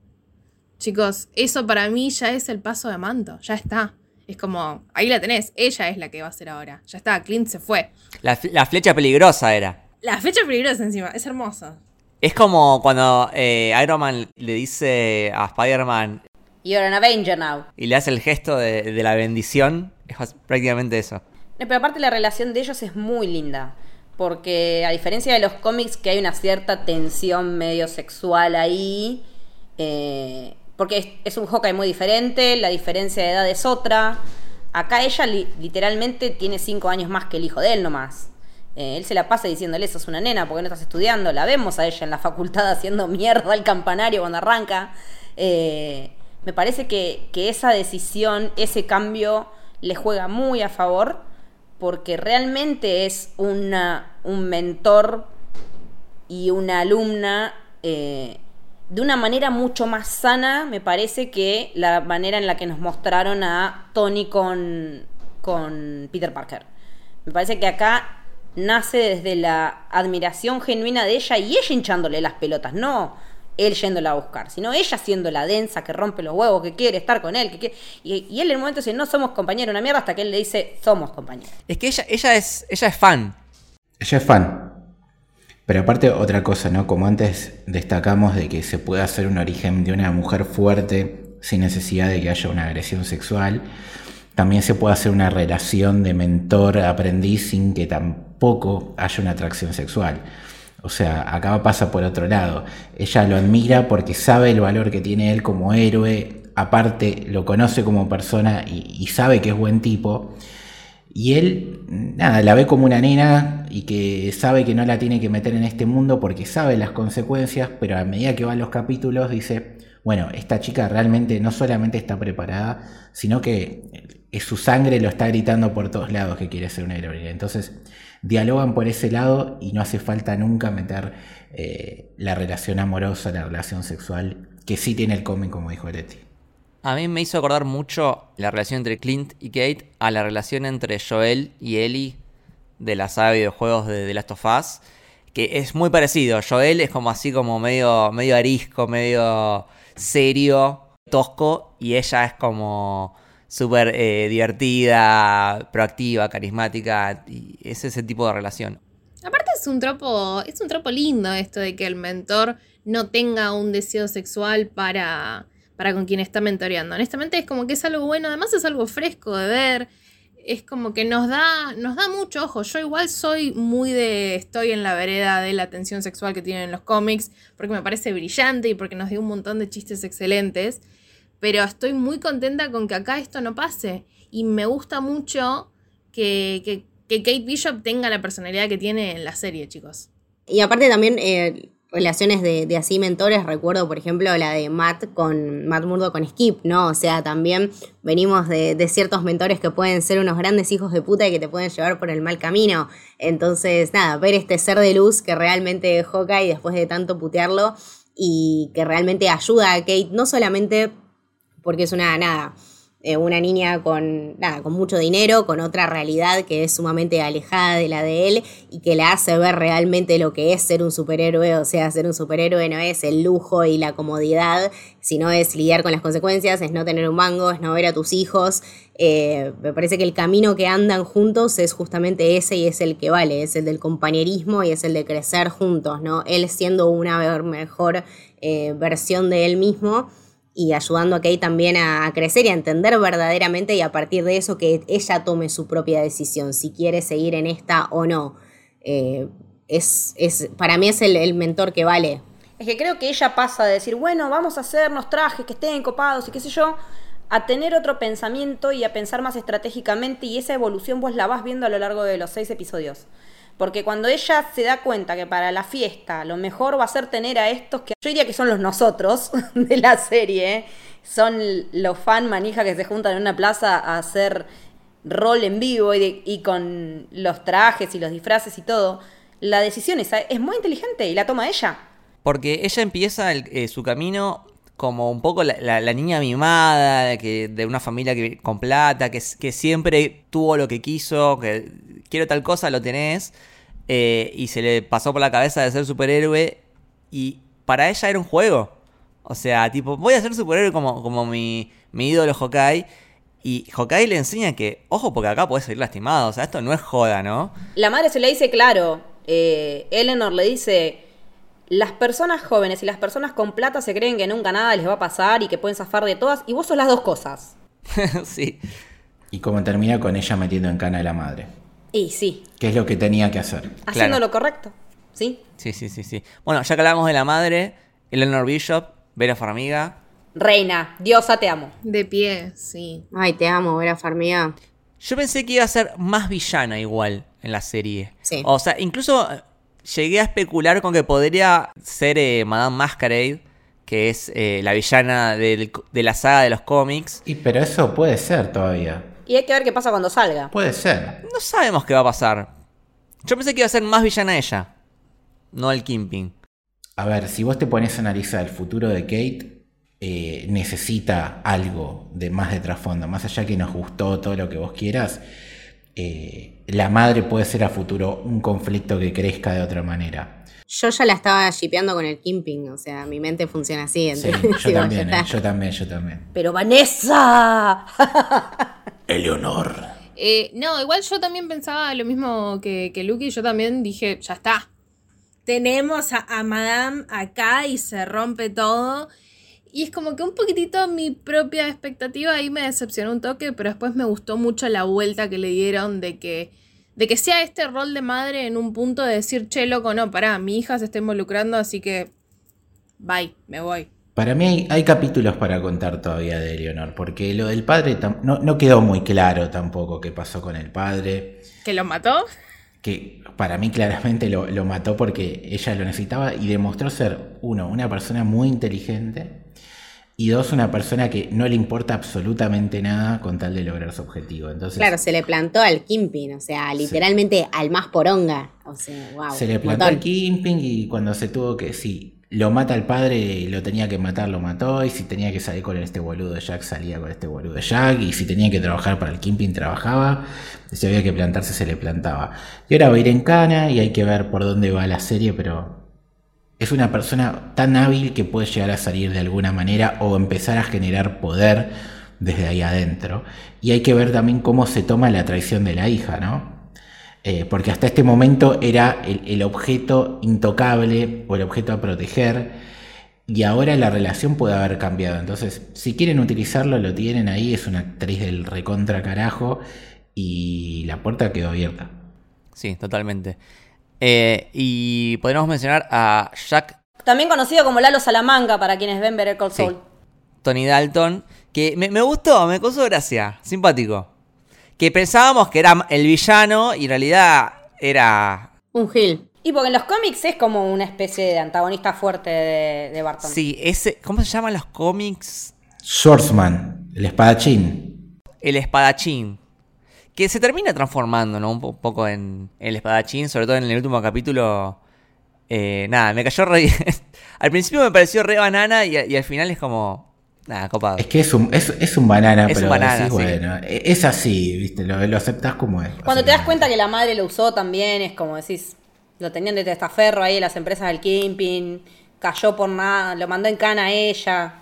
Chicos, eso para mí ya es el paso de manto, ya está. Es como, ahí la tenés, ella es la que va a ser ahora. Ya está, Clint se fue. La, flecha peligrosa era. La flecha peligrosa encima, es hermoso. Es como cuando eh, Iron Man le dice a Spider-Man... You're an Avenger now. Y le hace el gesto de, la bendición. Es prácticamente eso. pero aparte la relación de ellos es muy linda. Porque a diferencia de los cómics que hay una cierta tensión medio sexual ahí, eh, porque es, un Hawkeye muy diferente, la diferencia de edad es otra. Acá ella literalmente tiene cinco años más que el hijo de él nomás. Eh, él se la pasa diciéndole, es una nena, porque no estás estudiando? La vemos a ella en la facultad haciendo mierda al campanario cuando arranca. Eh, me parece que, que, esa decisión, ese cambio, le juega muy a favor, porque realmente es una, un mentor y una alumna eh, de una manera mucho más sana, me parece, que la manera en la que nos mostraron a Tony con, con Peter Parker. Me parece que acá nace desde la admiración genuina de ella y ella hinchándole las pelotas, no él yéndola a buscar, sino ella siendo la densa que rompe los huevos, que quiere estar con él, que quiere... y, él en el momento dice, no somos compañeros, una mierda, hasta que él le dice, somos compañeros. Es que ella, ella, es, ella es fan. Ella es fan. Pero aparte otra cosa, ¿no? Como antes destacamos de que se puede hacer un origen de una mujer fuerte sin necesidad de que haya una agresión sexual, también se puede hacer una relación de mentor-aprendiz sin que tampoco haya una atracción sexual. O sea, acá pasa por otro lado. Ella lo admira porque sabe el valor que tiene él como héroe, aparte lo conoce como persona y, y sabe que es buen tipo. Y él, nada, la ve como una nena y que sabe que no la tiene que meter en este mundo porque sabe las consecuencias, pero a medida que van los capítulos dice, bueno, esta chica realmente no solamente está preparada, sino que su sangre lo está gritando por todos lados que quiere ser una heroína. Entonces, dialogan por ese lado y no hace falta nunca meter eh, la relación amorosa, la relación sexual, que sí tiene el cómic, como dijo Leti. A mí me hizo acordar mucho la relación entre Clint y Kate a la relación entre Joel y Ellie de la saga de videojuegos de The Last of Us, que es muy parecido. Joel es como así como medio, medio arisco, medio serio, tosco, y ella es como súper eh, divertida, proactiva, carismática, y es ese tipo de relación. Aparte es un tropo, es un tropo lindo esto de que el mentor no tenga un deseo sexual para para con quien está mentoreando. Honestamente es como que es algo bueno, además es algo fresco de ver, es como que nos da, nos da mucho ojo. Yo igual soy muy de, estoy en la vereda de la tensión sexual que tienen los cómics, porque me parece brillante y porque nos dio un montón de chistes excelentes, pero estoy muy contenta con que acá esto no pase y me gusta mucho que, que, que Kate Bishop tenga la personalidad que tiene en la serie, chicos. Y aparte también... Eh, relaciones de, así mentores, recuerdo por ejemplo la de Matt con Matt Murdo con Skip, ¿no? O sea, también venimos de, ciertos mentores que pueden ser unos grandes hijos de puta y que te pueden llevar por el mal camino. Entonces, nada, ver este ser de luz que realmente y después de tanto putearlo y que realmente ayuda a Kate, no solamente porque es una nada eh, una niña con, nada, con mucho dinero, con otra realidad que es sumamente alejada de la de él y que la hace ver realmente lo que es ser un superhéroe. O sea, ser un superhéroe no es el lujo y la comodidad, sino es lidiar con las consecuencias, es no tener un mango, es no ver a tus hijos. Eh, me parece que el camino que andan juntos es justamente ese y es el que vale, es el del compañerismo y es el de crecer juntos, ¿no? Él siendo una mejor eh, versión de él mismo y ayudando a Kate también a, crecer y a entender verdaderamente y a partir de eso que ella tome su propia decisión, si quiere seguir en esta o no. Eh, es, es, para mí es el, mentor que vale. Es que creo que ella pasa de decir, bueno, vamos a hacernos trajes que estén copados y qué sé yo, a tener otro pensamiento y a pensar más estratégicamente y esa evolución vos la vas viendo a lo largo de los seis episodios. Porque cuando ella se da cuenta que para la fiesta lo mejor va a ser tener a estos que yo diría que son los nosotros de la serie, son los fan manija que se juntan en una plaza a hacer rol en vivo y, con los trajes y los disfraces y todo, la decisión es, es muy inteligente y la toma ella. Porque ella empieza eh, su camino como un poco la, niña mimada, que, de una familia que, con plata, que, que siempre tuvo lo que quiso, que quiero tal cosa, lo tenés. Eh, y se le pasó por la cabeza de ser superhéroe. Y para ella era un juego. O sea, tipo, voy a ser superhéroe como, como mi, mi ídolo Hokai. Y Hokai le enseña que, ojo, porque acá puedes salir lastimado. O sea, esto no es joda, ¿no? La madre se le dice claro. Eh, Eleanor le dice: Las personas jóvenes y las personas con plata se creen que nunca nada les va a pasar y que pueden zafar de todas. Y vos sos las dos cosas. sí. Y como termina con ella metiendo en cana a la madre. Y sí. ¿Qué es lo que tenía que hacer? Haciendo lo correcto. ¿Sí? Sí, sí, sí, sí. Bueno, ya que hablamos de la madre, Eleanor Bishop, Vera Farmiga. Reina, diosa, te amo. De pie, sí. Ay, te amo, Vera Farmiga. Yo pensé que iba a ser más villana igual en la serie. Sí. O sea, incluso eh, llegué a especular con que podría ser eh, Madame Masquerade, que es eh, la villana de la saga de los cómics. Y pero eso puede ser todavía. Y hay que ver qué pasa cuando salga. Puede ser. No sabemos qué va a pasar. Yo pensé que iba a ser más villana ella, no el Kimping. A ver, si vos te pones a analizar el futuro de Kate, eh, necesita algo de más de trasfondo. Más allá que nos gustó todo lo que vos quieras, eh, la madre puede ser a futuro un conflicto que crezca de otra manera. Yo ya la estaba shipeando con el Kimping, o sea, mi mente funciona así. Sí, yo también, eh, yo también, yo también. Pero Vanessa. Eleonor. Eh, no, igual yo también pensaba lo mismo que, que Luke y yo también dije, ya está. Tenemos a, Madame acá y se rompe todo. Y es como que un poquitito mi propia expectativa ahí me decepcionó un toque, pero después me gustó mucho la vuelta que le dieron de que, de que sea este rol de madre en un punto de decir, che, loco, no, pará, mi hija se está involucrando, así que bye, me voy. Para mí hay, capítulos para contar todavía de Eleonor, porque lo del padre no, quedó muy claro tampoco qué pasó con el padre. ¿Que lo mató? Que para mí claramente lo, lo mató porque ella lo necesitaba y demostró ser, uno, una persona muy inteligente y dos, una persona que no le importa absolutamente nada con tal de lograr su objetivo. Entonces, claro, se le plantó al Kimping, o sea, literalmente al más poronga. O sea, wow. Se le plantó al Kimping y cuando se tuvo que, sí, lo mata el padre, lo tenía que matar, lo mató. Y si tenía que salir con este boludo de Jack, salía con este boludo de Jack. Y si tenía que trabajar para el Kimping, trabajaba. Si había que plantarse, se le plantaba. Y ahora va a ir en cana y hay que ver por dónde va la serie, pero es una persona tan hábil que puede llegar a salir de alguna manera o empezar a generar poder desde ahí adentro. Y hay que ver también cómo se toma la traición de la hija, ¿no? Eh, porque hasta este momento era el, objeto intocable o el objeto a proteger y ahora la relación puede haber cambiado. Entonces, si quieren utilizarlo, lo tienen ahí, es una actriz del recontra carajo y la puerta quedó abierta. Sí, totalmente. Eh, y podríamos mencionar a Jack. También conocido como Lalo Salamanca para quienes ven Better Call Saul. Tony Dalton, que me, me gustó, me causó gracia, simpático que pensábamos que era el villano y en realidad era... Un Gil. Y porque en los cómics es como una especie de antagonista fuerte de, Barton. Sí, ese, ¿cómo se llaman los cómics? Swordsman, el espadachín. El espadachín. Que se termina transformando, ¿no? Un poco en el espadachín, sobre todo en el último capítulo. Eh, nada, me cayó re... al principio me pareció re banana y, al final es como... Nada, copado. Es que es un, es, es un banana, Es un pero banana, decís, sí. bueno, e- es así, ¿viste? Lo, lo aceptás como es. Cuando te das cuenta que la madre lo usó también, es como decís, lo tenían de testaferro ahí las empresas del Kimping, cayó por nada, lo mandó en cana a ella.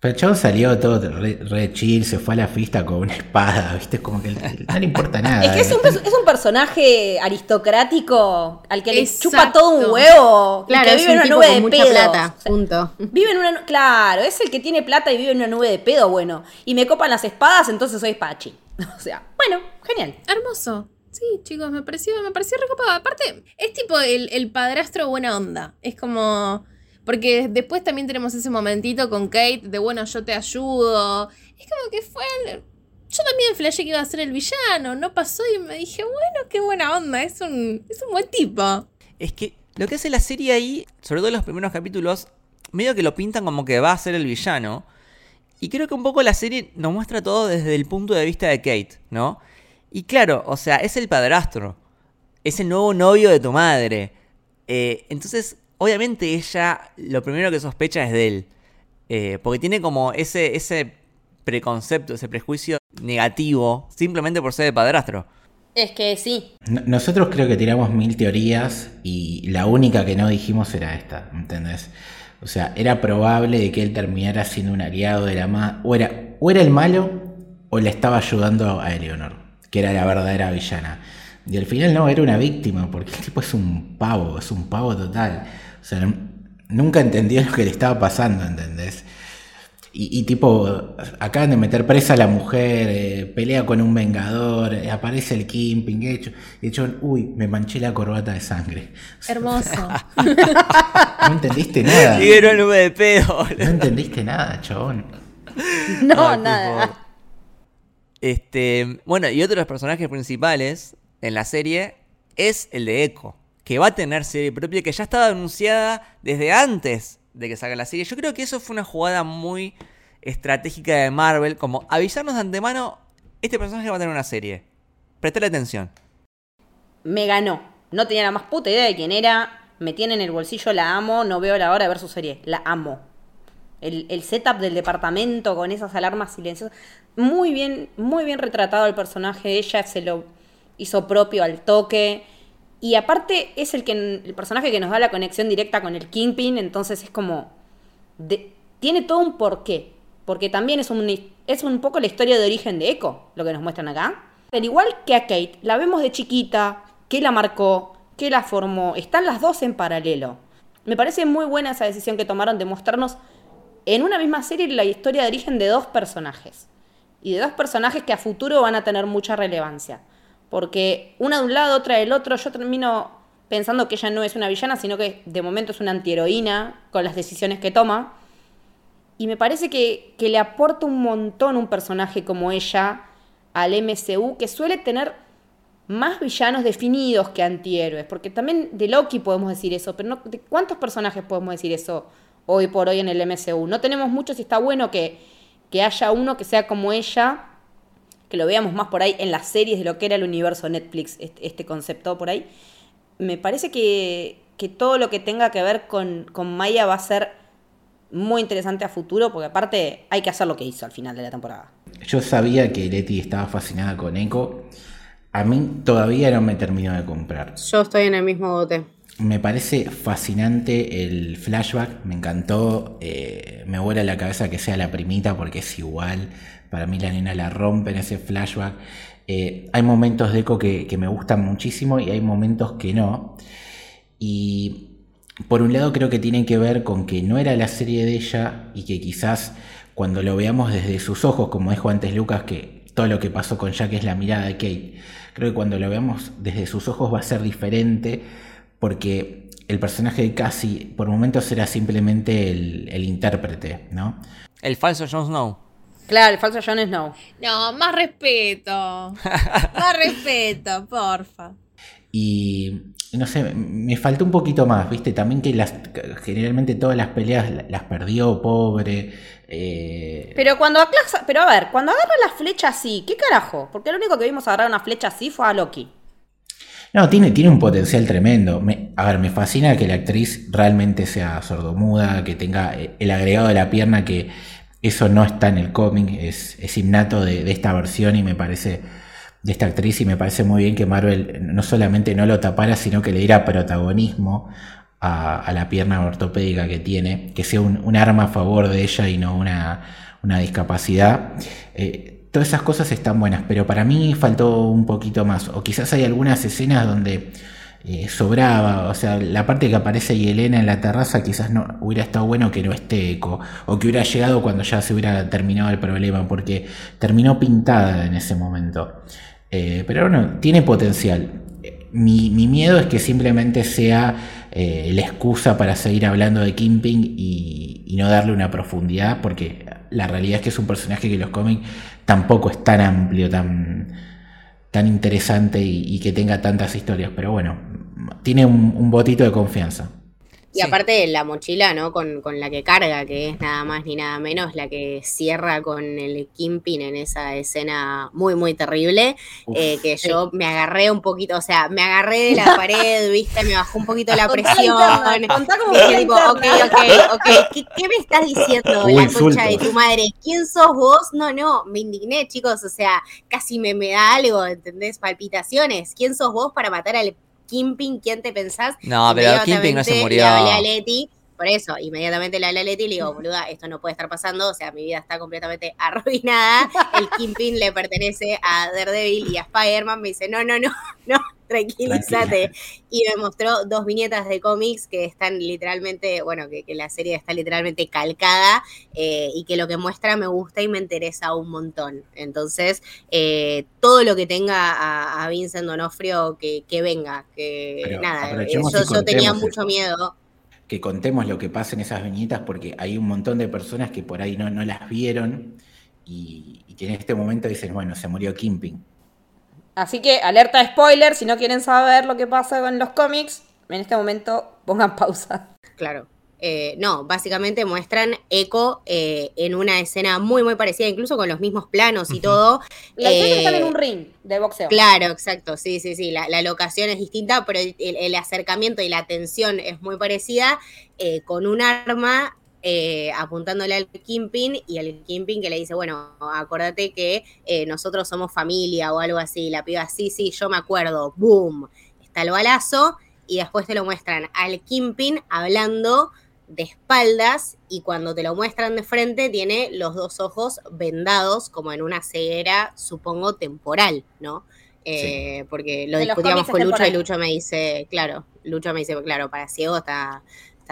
Pero el chabón salió todo re, re chill, se fue a la fiesta con una espada, ¿viste? Es como que no le importa nada. Es que es un, es un personaje aristocrático al que le Exacto. chupa todo un huevo. Claro, que es vive en un una tipo nube con de mucha pedos. plata, O sea, punto. Vive en una. Claro, es el que tiene plata y vive en una nube de pedo, bueno. Y me copan las espadas, entonces soy Spachi. O sea, bueno, genial. Hermoso. Sí, chicos, me pareció, me pareció recopado. Aparte, es tipo el, el padrastro buena onda. Es como. Porque después también tenemos ese momentito con Kate de bueno, yo te ayudo. Es como que fue. Yo también flashé que iba a ser el villano. No pasó y me dije, bueno, qué buena onda. Es un, es un buen tipo. Es que lo que hace la serie ahí, sobre todo en los primeros capítulos, medio que lo pintan como que va a ser el villano. Y creo que un poco la serie nos muestra todo desde el punto de vista de Kate, ¿no? Y claro, o sea, es el padrastro. Es el nuevo novio de tu madre. Eh, entonces, obviamente ella lo primero que sospecha es de él. Eh, porque tiene como ese, ese preconcepto, ese prejuicio negativo, simplemente por ser el padrastro. Es que sí. No- Nosotros creo que tiramos mil teorías y la única que no dijimos era esta, ¿entendés? O sea, era probable de que él terminara siendo un aliado de la madre, o era, o era el malo, o le estaba ayudando a Eleonor, que era la verdadera villana. Y al final no, era una víctima, porque el tipo es un pavo, es un pavo total. O sea, no- nunca entendió lo que le estaba pasando, ¿entendés? Y, y tipo, acaban de meter presa a la mujer, eh, pelea con un vengador, eh, aparece el Kimping, hecho, hecho, uy, me manché la corbata de sangre. Hermoso. No entendiste nada. Y era nube de pedo. No entendiste nada, chabón. No, Ah, nada. tipo, Este, bueno, y otro de los personajes principales en la serie es el de Echo, que va a tener serie propia, que ya estaba anunciada desde antes de que salga la serie. Yo creo que eso fue una jugada muy estratégica de Marvel, como avisarnos de antemano, este personaje va a tener una serie. Prestale atención. Me ganó. No tenía la más puta idea de quién era. Me tiene en el bolsillo, la amo. No veo la hora de ver su serie. La amo. El, el setup del departamento con esas alarmas silenciosas. Muy bien, muy bien retratado el personaje. Ella se lo hizo propio al toque. Y aparte es el, que, el personaje que nos da la conexión directa con el Kingpin. Entonces es como... de- tiene todo un porqué. Porque también es un, es un poco la historia de origen de Echo, lo que nos muestran acá. Al igual que a Kate, la vemos de chiquita, que la marcó, que la formó. Están las dos en paralelo. Me parece muy buena esa decisión que tomaron de mostrarnos en una misma serie la historia de origen de dos personajes. Y de dos personajes que a futuro van a tener mucha relevancia. Porque una de un lado, otra del otro, yo termino pensando que ella no es una villana, sino que de momento es una antiheroína con las decisiones que toma. Y me parece que, que le aporta un montón un personaje como ella al MCU, que suele tener más villanos definidos que antihéroes. Porque también de Loki podemos decir eso, pero no, ¿de cuántos personajes podemos decir eso hoy por hoy en el MCU? No tenemos muchos y está bueno que, que haya uno que sea como ella, que lo veamos más por ahí en las series de lo que era el universo Netflix, este, concepto por ahí. Me parece que, que todo lo que tenga que ver con, con Maya va a ser muy interesante a futuro, porque aparte hay que hacer lo que hizo al final de la temporada. Yo sabía que Leti estaba fascinada con Echo. A mí todavía no me terminó de comprar. Yo estoy en el mismo bote. Me parece fascinante el flashback, me encantó, eh, me vuela la cabeza que sea la primita porque es igual, para mí la nena la rompe en ese flashback. Eh, hay momentos de Echo que, me gustan muchísimo y hay momentos que no. Y por un lado creo que tiene que ver con que no era la serie de ella y que quizás cuando lo veamos desde sus ojos, como dijo antes Lucas, que todo lo que pasó con Jack es la mirada de Kate, creo que cuando lo veamos desde sus ojos va a ser diferente porque el personaje de Cassie por momentos era simplemente el, el intérprete, ¿no? El falso Jon Snow. Claro, el falso Jon Snow. No, más respeto. más respeto, porfa. Y no sé, me faltó un poquito más, ¿viste? También que las generalmente todas las peleas la- las perdió, pobre. eh, Pero cuando aclasa, pero a ver, cuando agarra la flecha así, ¿qué carajo? Porque lo único que vimos agarrar una flecha así fue a Loki. No, tiene, tiene un potencial tremendo. Me- a ver, me fascina que la actriz realmente sea sordomuda, que tenga eh, el agregado de la pierna que Eso no está en el cómic, es, es innato de, esta versión y me parece, de esta actriz, y me parece muy bien que Marvel no solamente no lo tapara, sino que le diera protagonismo a, a la pierna ortopédica que tiene, que sea un, un, arma a favor de ella y no una, una discapacidad. Eh, todas esas cosas están buenas, pero para mí faltó un poquito más, o quizás hay algunas escenas donde eh, sobraba, o sea, la parte que aparece Yelena en la terraza quizás no hubiera estado bueno que no esté eco, o que hubiera llegado cuando ya se hubiera terminado el problema, porque terminó pintada en ese momento. Eh, pero bueno, tiene potencial. Mi, mi, miedo es que simplemente sea eh, la excusa para seguir hablando de Kimping y, y, no darle una profundidad, porque la realidad es que es un personaje que los cómics tampoco es tan amplio, tan tan interesante y, y, que tenga tantas historias. Pero bueno, tiene un, un botito de confianza. Y sí. aparte la mochila, ¿no? Con, con, la que carga, que es nada más ni nada menos la que cierra con el Kimpin en esa escena muy, muy terrible. Eh, que sí. yo me agarré un poquito, o sea, me agarré de la pared, ¿viste? Me bajó un poquito la presión. Contá como dije, tipo, ok, ok, ok, ¿Qué, ¿qué, me estás diciendo, Uy, la concha de tu madre? ¿Quién sos vos? No, no, me indigné, chicos, o sea, casi me, me da algo, ¿entendés? Palpitaciones. ¿Quién sos vos para matar al Kimping, ¿quién te pensás? No, pero Kimping no se murió. Le hablé a Leti, por eso, inmediatamente le hablé a Leti y le digo, boluda, esto no puede estar pasando, o sea, mi vida está completamente arruinada, el Kimping le pertenece a Daredevil y a Spider-Man, me dice, no, no, no, no, tranquilízate. Y me mostró dos viñetas de cómics que están literalmente, bueno, que, que la serie está literalmente calcada eh, y que lo que muestra me gusta y me interesa un montón. Entonces, eh, todo lo que tenga a, a Vincent Donofrio, que, que venga, que Pero nada, yo, yo tenía mucho miedo que contemos lo que pasa en esas viñetas porque hay un montón de personas que por ahí no, no las vieron y, y, que en este momento dicen, bueno, se murió Kimping. Así que alerta spoiler, si no quieren saber lo que pasa con los cómics, en este momento pongan pausa. Claro. Eh, no, básicamente muestran Echo eh, en una escena muy, muy parecida, incluso con los mismos planos y uh -huh. todo. La escena eh, están en un ring de boxeo. Claro, exacto, sí, sí, sí. La, la locación es distinta, pero el, el, acercamiento y la tensión es muy parecida, eh, con un arma eh, apuntándole al Kimping y el Kimping que le dice, bueno, acordate que eh, nosotros somos familia o algo así. La piba, sí, sí, yo me acuerdo, boom, está el balazo y después te lo muestran al Kimping hablando de espaldas y cuando te lo muestran de frente tiene los dos ojos vendados como en una ceguera, supongo, temporal, ¿no? Eh, sí. Porque lo discutíamos con Lucho y Lucho me dice, claro, Lucho me dice, claro, para ciego está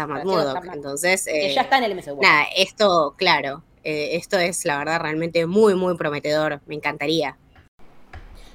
Matt Murdock. Entonces, eh, ya está en el MCU. Nada, esto, claro, eh, esto es la verdad realmente muy, muy prometedor. Me encantaría.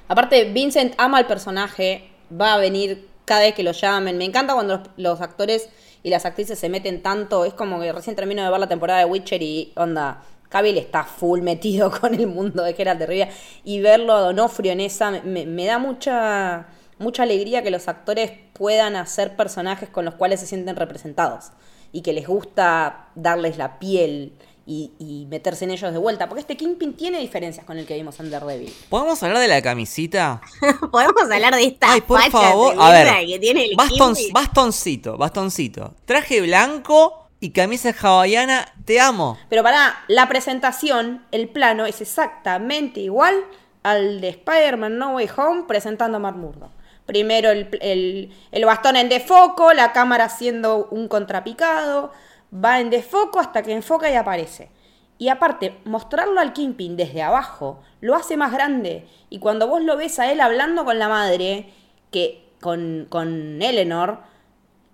Aparte, Vincent ama al personaje, va a venir cada vez que lo llamen. Me encanta cuando los, los actores y las actrices se meten tanto. Es como que recién termino de ver la temporada de Witcher y onda. Cavill está full metido con el mundo de Geralt de Rivia. Y verlo a Donofrio en esa me, me, da mucha, mucha alegría que los actores puedan hacer personajes con los cuales se sienten representados. Y que les gusta darles la piel y, y, meterse en ellos de vuelta. Porque este Kingpin tiene diferencias con el que vimos en Daredevil. ¿Podemos hablar de la camisita? Podemos hablar de esta Ay, por favor. A ver, que tiene el baston, bastoncito, bastoncito. Traje blanco y camisa hawaiana, te amo. Pero para la presentación, el plano es exactamente igual al de Spider-Man No Way Home presentando a Matt Murdock. Primero el, el, el bastón en defoco, la cámara haciendo un contrapicado va en desfoco hasta que enfoca y aparece. Y aparte, mostrarlo al Kingpin desde abajo lo hace más grande. Y cuando vos lo ves a él hablando con la madre, que con, con Eleanor,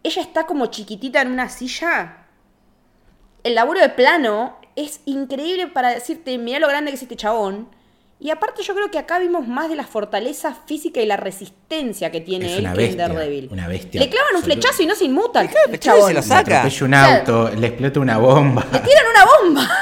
ella está como chiquitita en una silla. El laburo de plano es increíble para decirte, mira lo grande que es este chabón. Y aparte yo creo que acá vimos más de la fortaleza física y la resistencia que tiene es él una que bestia, en Daredevil. Una bestia. Le clavan un flechazo y no se inmuta. El chabón se lo saca. Le un auto, o sea, le explota una bomba. Le tiran una bomba.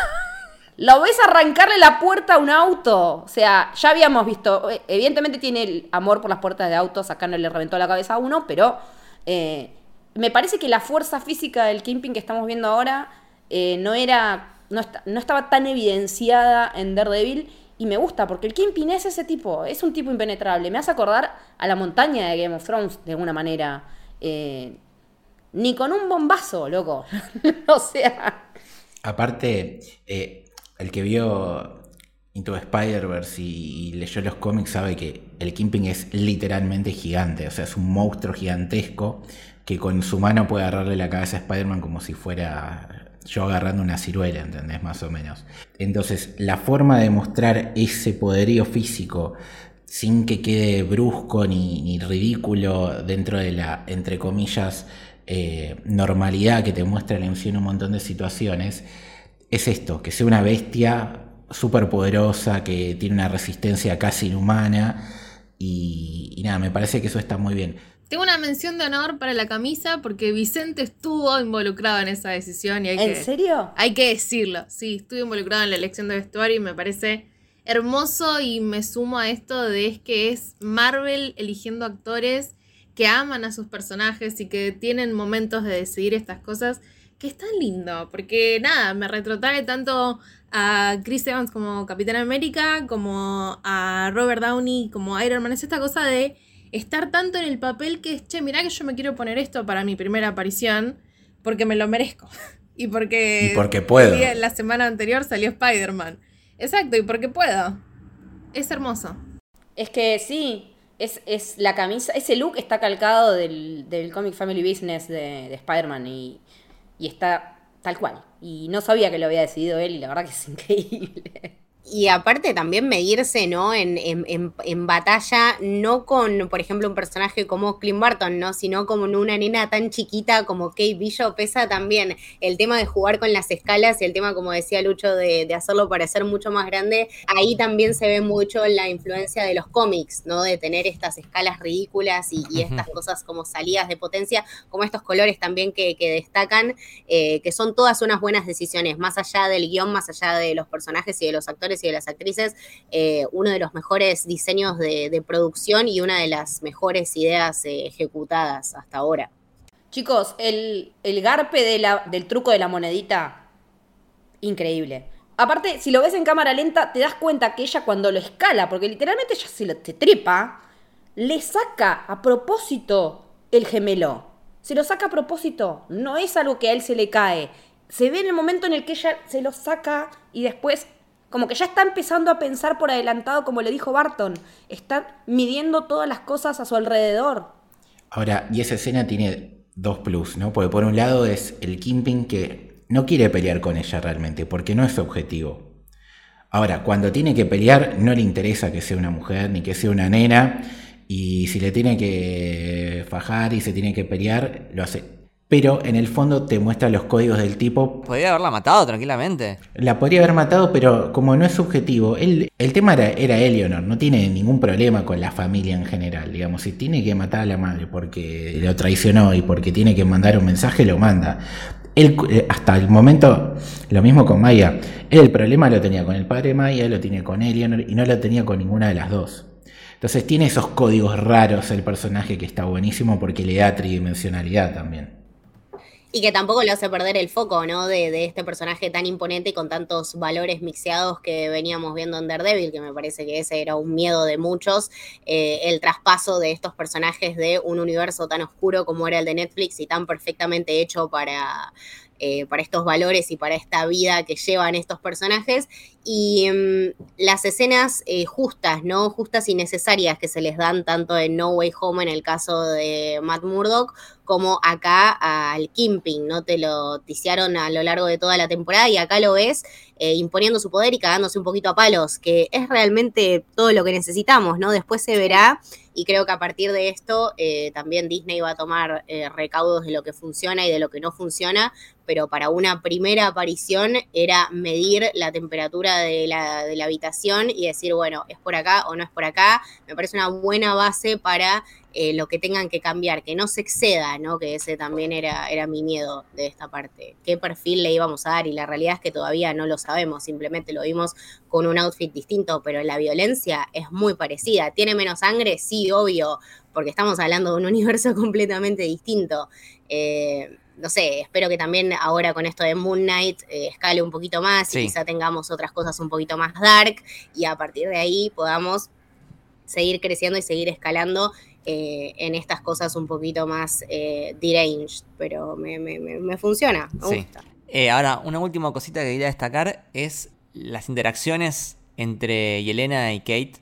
Lo ves arrancarle la puerta a un auto. O sea, ya habíamos visto. eh, Evidentemente tiene el amor por las puertas de autos. Acá no le reventó la cabeza a uno, pero eh, me parece que la fuerza física del Kimping que estamos viendo ahora eh, no era. No, está, no estaba tan evidenciada en Daredevil y me gusta, porque el Kingpin es ese tipo, es un tipo impenetrable. Me hace acordar a la montaña de Game of Thrones, de alguna manera. Eh, ni con un bombazo, loco. o sea. Aparte, eh, el que vio Into Spider-Verse y, leyó los cómics sabe que el Kimping es literalmente gigante, o sea, es un monstruo gigantesco que con su mano puede agarrarle la cabeza a Spider-Man como si fuera yo agarrando una ciruela, ¿entendés? Más o menos. Entonces, la forma de mostrar ese poderío físico sin que quede brusco ni, ridículo dentro de la, entre comillas, eh, normalidad que te muestra la MC en un montón de situaciones, es esto, que sea una bestia súper poderosa, que tiene una resistencia casi inhumana, y, nada, me parece que eso está muy bien. Tengo una mención de honor para la camisa porque Vicente estuvo involucrado en esa decisión y hay ¿En serio? Hay que decirlo, sí, estuve involucrado en la elección de vestuario y me parece hermoso y me sumo a esto de que es Marvel eligiendo actores que aman a sus personajes y que tienen momentos de decidir estas cosas, que es tan lindo, porque nada, me retrotrae tanto a Chris Evans como Capitán América, como a Robert Downey como Iron Man, es esta cosa de estar tanto en el papel que es, che, mirá que yo me quiero poner esto para mi primera aparición, porque me lo merezco. y porque, y porque puedo. La semana anterior salió Spider-Man. Exacto, y porque puedo. Es hermoso. Es que sí, es, es la camisa, ese look está calcado del, del Comic Family Business de, de Spider-Man y, y está tal cual. Y no sabía que lo había decidido él y la verdad que es increíble. Y aparte también medirse, ¿no? En, en, en, batalla, no con, por ejemplo, un personaje como Clint Barton, ¿no? Sino como una nena tan chiquita como Kate Bishop, pesa también el tema de jugar con las escalas y el tema, como decía Lucho, de, de hacerlo parecer mucho más grande. Ahí también se ve mucho la influencia de los cómics, ¿no? De tener estas escalas ridículas y, estas cosas como salidas de potencia, como estos colores también que, que destacan, eh, que son todas unas buenas decisiones, más allá del guion, más allá de los personajes y de los actores y de las actrices, eh, uno de los mejores diseños de, producción y una de las mejores ideas eh, ejecutadas hasta ahora. Chicos, el, garpe del truco de la monedita, increíble. Aparte, si lo ves en cámara lenta, te das cuenta que ella cuando lo escala, porque literalmente ella se lo te trepa, le saca a propósito el gemelo. Se lo saca a propósito, no es algo que a él se le cae. Se ve en el momento en el que ella se lo saca y después como que ya está empezando a pensar por adelantado, como le dijo Barton. Está midiendo todas las cosas a su alrededor. Ahora, y esa escena tiene dos plus, ¿no? Porque por un lado es el Kimping que no quiere pelear con ella realmente, porque no es su objetivo. Ahora, cuando tiene que pelear, no le interesa que sea una mujer ni que sea una nena. Y si le tiene que fajar y se tiene que pelear, lo hace pero en el fondo te muestra los códigos del tipo. Podría haberla matado tranquilamente. La podría haber matado, pero como no es subjetivo, el tema era, era Eleanor, no tiene ningún problema con la familia en general. Digamos, si tiene que matar a la madre porque lo traicionó y porque tiene que mandar un mensaje, lo manda. Él, eh, hasta el momento, lo mismo con Maya. el problema lo tenía con el padre Maya, lo tiene con Eleanor y no lo tenía con ninguna de las dos. Entonces tiene esos códigos raros el personaje que está buenísimo porque le da tridimensionalidad también. Y que tampoco le hace perder el foco, ¿no? De, de, este personaje tan imponente y con tantos valores mixeados que veníamos viendo en Daredevil, que me parece que ese era un miedo de muchos, eh, el traspaso de estos personajes de un universo tan oscuro como era el de Netflix y tan perfectamente hecho para eh, para estos valores y para esta vida que llevan estos personajes. Y mm, las escenas eh, justas, ¿no? Justas y necesarias que se les dan tanto en No Way Home en el caso de Matt Murdock, como acá al Kimping, ¿no? Te lo ticiaron a lo largo de toda la temporada y acá lo ves eh, imponiendo su poder y cagándose un poquito a palos, que es realmente todo lo que necesitamos, ¿no? Después se verá y creo que a partir de esto también Disney va a tomar recaudos de lo que funciona y de lo que no funciona, pero para una primera aparición era medir la temperatura de la, de la habitación y decir, bueno, es por acá o no es por acá. Me parece una buena base para eh, lo que tengan que cambiar, que no se exceda, ¿no? Que ese también era, era mi miedo de esta parte. ¿Qué perfil le íbamos a dar? Y la realidad es que todavía no lo sabemos, simplemente lo vimos con un outfit distinto, pero la violencia es muy parecida. ¿Tiene menos sangre? Sí, obvio, porque estamos hablando de un universo completamente distinto. Eh, no sé, espero que también ahora con esto de Moon Knight eh, escale un poquito más y quizá tengamos otras cosas un poquito más dark y a partir de ahí podamos seguir creciendo y seguir escalando eh, en estas cosas un poquito más eh, deranged, pero me, funciona, me gusta. Eh, ahora, una última cosita que quería destacar es las interacciones entre Yelena y Kate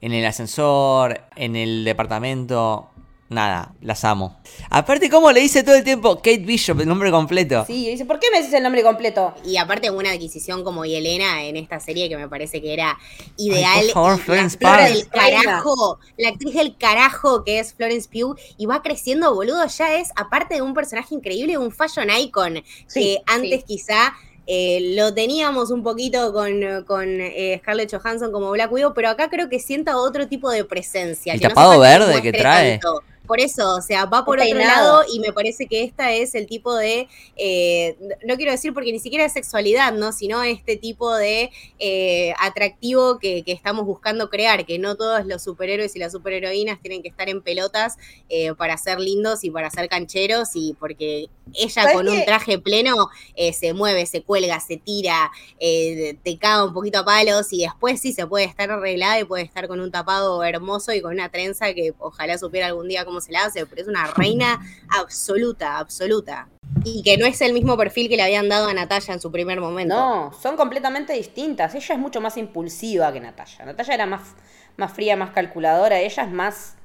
en el ascensor, en el departamento, nada, las amo. Aparte, ¿cómo le dice todo el tiempo Kate Bishop, el nombre completo? Sí, dice, ¿por qué me decís el nombre completo? Y aparte una adquisición como Yelena en esta serie que me parece que era ideal. por favor, Florence la actriz Pugh. del carajo, la actriz del carajo que es Florence Pugh y va creciendo, boludo, ya es aparte de un personaje increíble, un fashion icon Sí, que antes sí. quizá eh, lo teníamos un poquito con, con eh, Scarlett Johansson como Black Widow, pero acá creo que sienta otro tipo de presencia. El que tapado verde que trae. tanto. Por eso, o sea, va por otro lado y me parece que esta es el tipo de, eh, no quiero decir porque ni siquiera es sexualidad, ¿no? Sino este tipo de eh, atractivo que, que estamos buscando crear, que no todos los superhéroes y las superheroínas tienen que estar en pelotas eh, para ser lindos y para ser cancheros y porque ella ¿Sabes con un traje pleno se mueve, se cuelga, se tira, te caga un poquito a palos y después sí se puede estar arreglada y puede estar con un tapado hermoso y con una trenza que ojalá supiera algún día cómo se la hace, pero es una reina absoluta, absoluta. Y que no es el mismo perfil que le habían dado a Natalia en su primer momento. No, son completamente distintas. Ella es mucho más impulsiva que Natalia. Natalia era más, más fría, más calculadora. Ella es más,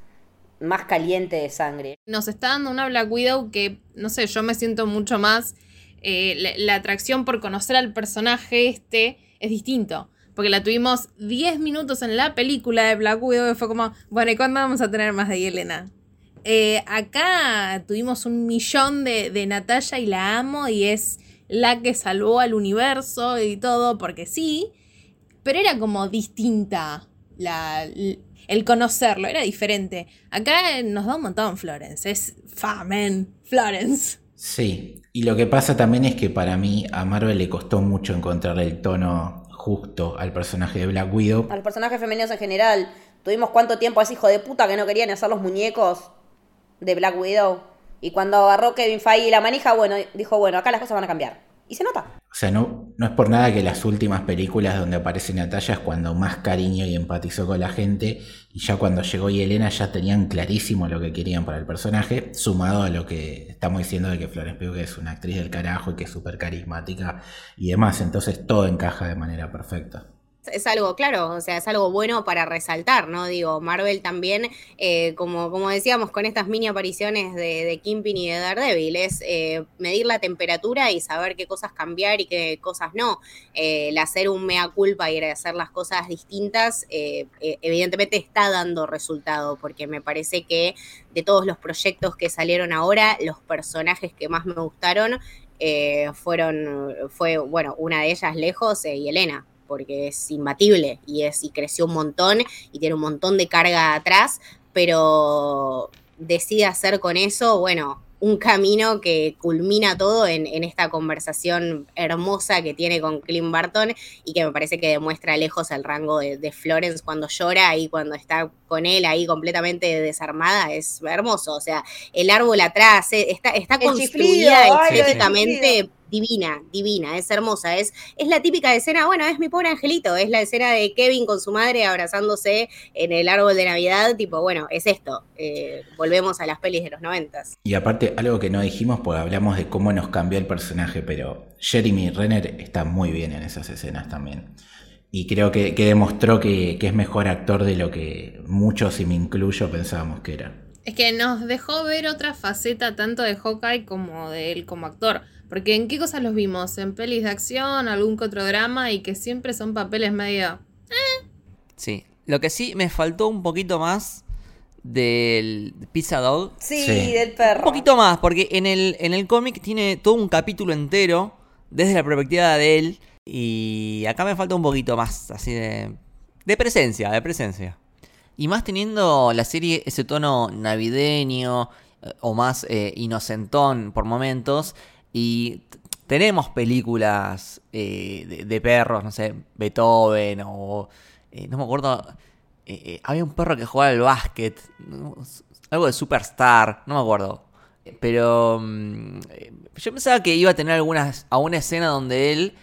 más caliente de sangre. Nos está dando una Black Widow que, no sé, yo me siento mucho más. eh, la, la atracción por conocer al personaje este es distinto. Porque la tuvimos 10 minutos en la película de Black Widow y fue como, bueno, ¿y cuándo vamos a tener más de Yelena? Eh, acá tuvimos un millón de, de Natalia y la amo y es la que salvó al universo y todo, porque sí, pero era como distinta la, el conocerlo, era diferente. Acá nos da un montón Florence, es famen, Florence. Sí, y lo que pasa también es que para mí a Marvel le costó mucho encontrar el tono justo al personaje de Black Widow. A los personajes femeninos en general. Tuvimos cuánto tiempo a ese hijo de puta que no querían hacer los muñecos de Black Widow. Y cuando agarró Kevin Feige la manija, bueno, dijo, bueno, acá las cosas van a cambiar. Y se nota. O sea, no, no es por nada que las últimas películas donde aparece Natalia es cuando más cariño y empatizó con la gente. Y ya cuando llegó Yelena ya tenían clarísimo lo que querían para el personaje. Sumado a lo que estamos diciendo de que Florence Pugh es una actriz del carajo y que es súper carismática y demás. Entonces todo encaja de manera perfecta. Es algo, claro, o sea, es algo bueno para resaltar, ¿no? Digo, Marvel también, eh, como, como decíamos, con estas mini apariciones de, de Kingpin y de Daredevil, es eh, medir la temperatura y saber qué cosas cambiar y qué cosas no. Eh, el hacer un mea culpa y hacer las cosas distintas, eh, evidentemente está dando resultado, porque me parece que de todos los proyectos que salieron ahora, los personajes que más me gustaron fueron, fue, bueno, una de ellas lejos, y Elena porque es imbatible y, es, y creció un montón y tiene un montón de carga atrás, pero decide hacer con eso, bueno, un camino que culmina todo en, en, esta conversación hermosa que tiene con Clint Barton y que me parece que demuestra lejos el rango de, de Florence cuando llora y cuando está con él ahí completamente desarmada, es hermoso. O sea, el árbol atrás eh, está, está construida estéticamente divina, divina, es hermosa, es, es la típica escena, bueno, es mi pobre angelito, es la escena de Kevin con su madre abrazándose en el árbol de Navidad, tipo, bueno, es esto, eh, volvemos a las pelis de los noventas. Y aparte, algo que no dijimos, porque hablamos de cómo nos cambió el personaje, pero Jeremy Renner está muy bien en esas escenas también. Y creo que, que demostró que, que es mejor actor de lo que muchos, y me incluyo, pensábamos que era. Es que nos dejó ver otra faceta tanto de Hawkeye como de él como actor. Porque en qué cosas los vimos, en pelis de acción, algún que otro drama y que siempre son papeles medio... Eh. Sí, lo que sí me faltó un poquito más del Pizza Dog. Sí, sí, del perro. Un poquito más, porque en el, en el cómic tiene todo un capítulo entero desde la perspectiva de él. Y acá me falta un poquito más, así de, de presencia, de presencia. Y más teniendo la serie ese tono navideño o más eh, inocentón por momentos. Y tenemos películas eh, de, de, perros, no sé, Beethoven o... Eh, no me acuerdo... Eh, había un perro que jugaba al básquet. ¿no? Algo de Superstar, no me acuerdo. Pero um, yo pensaba que iba a tener algunas, a una escena donde él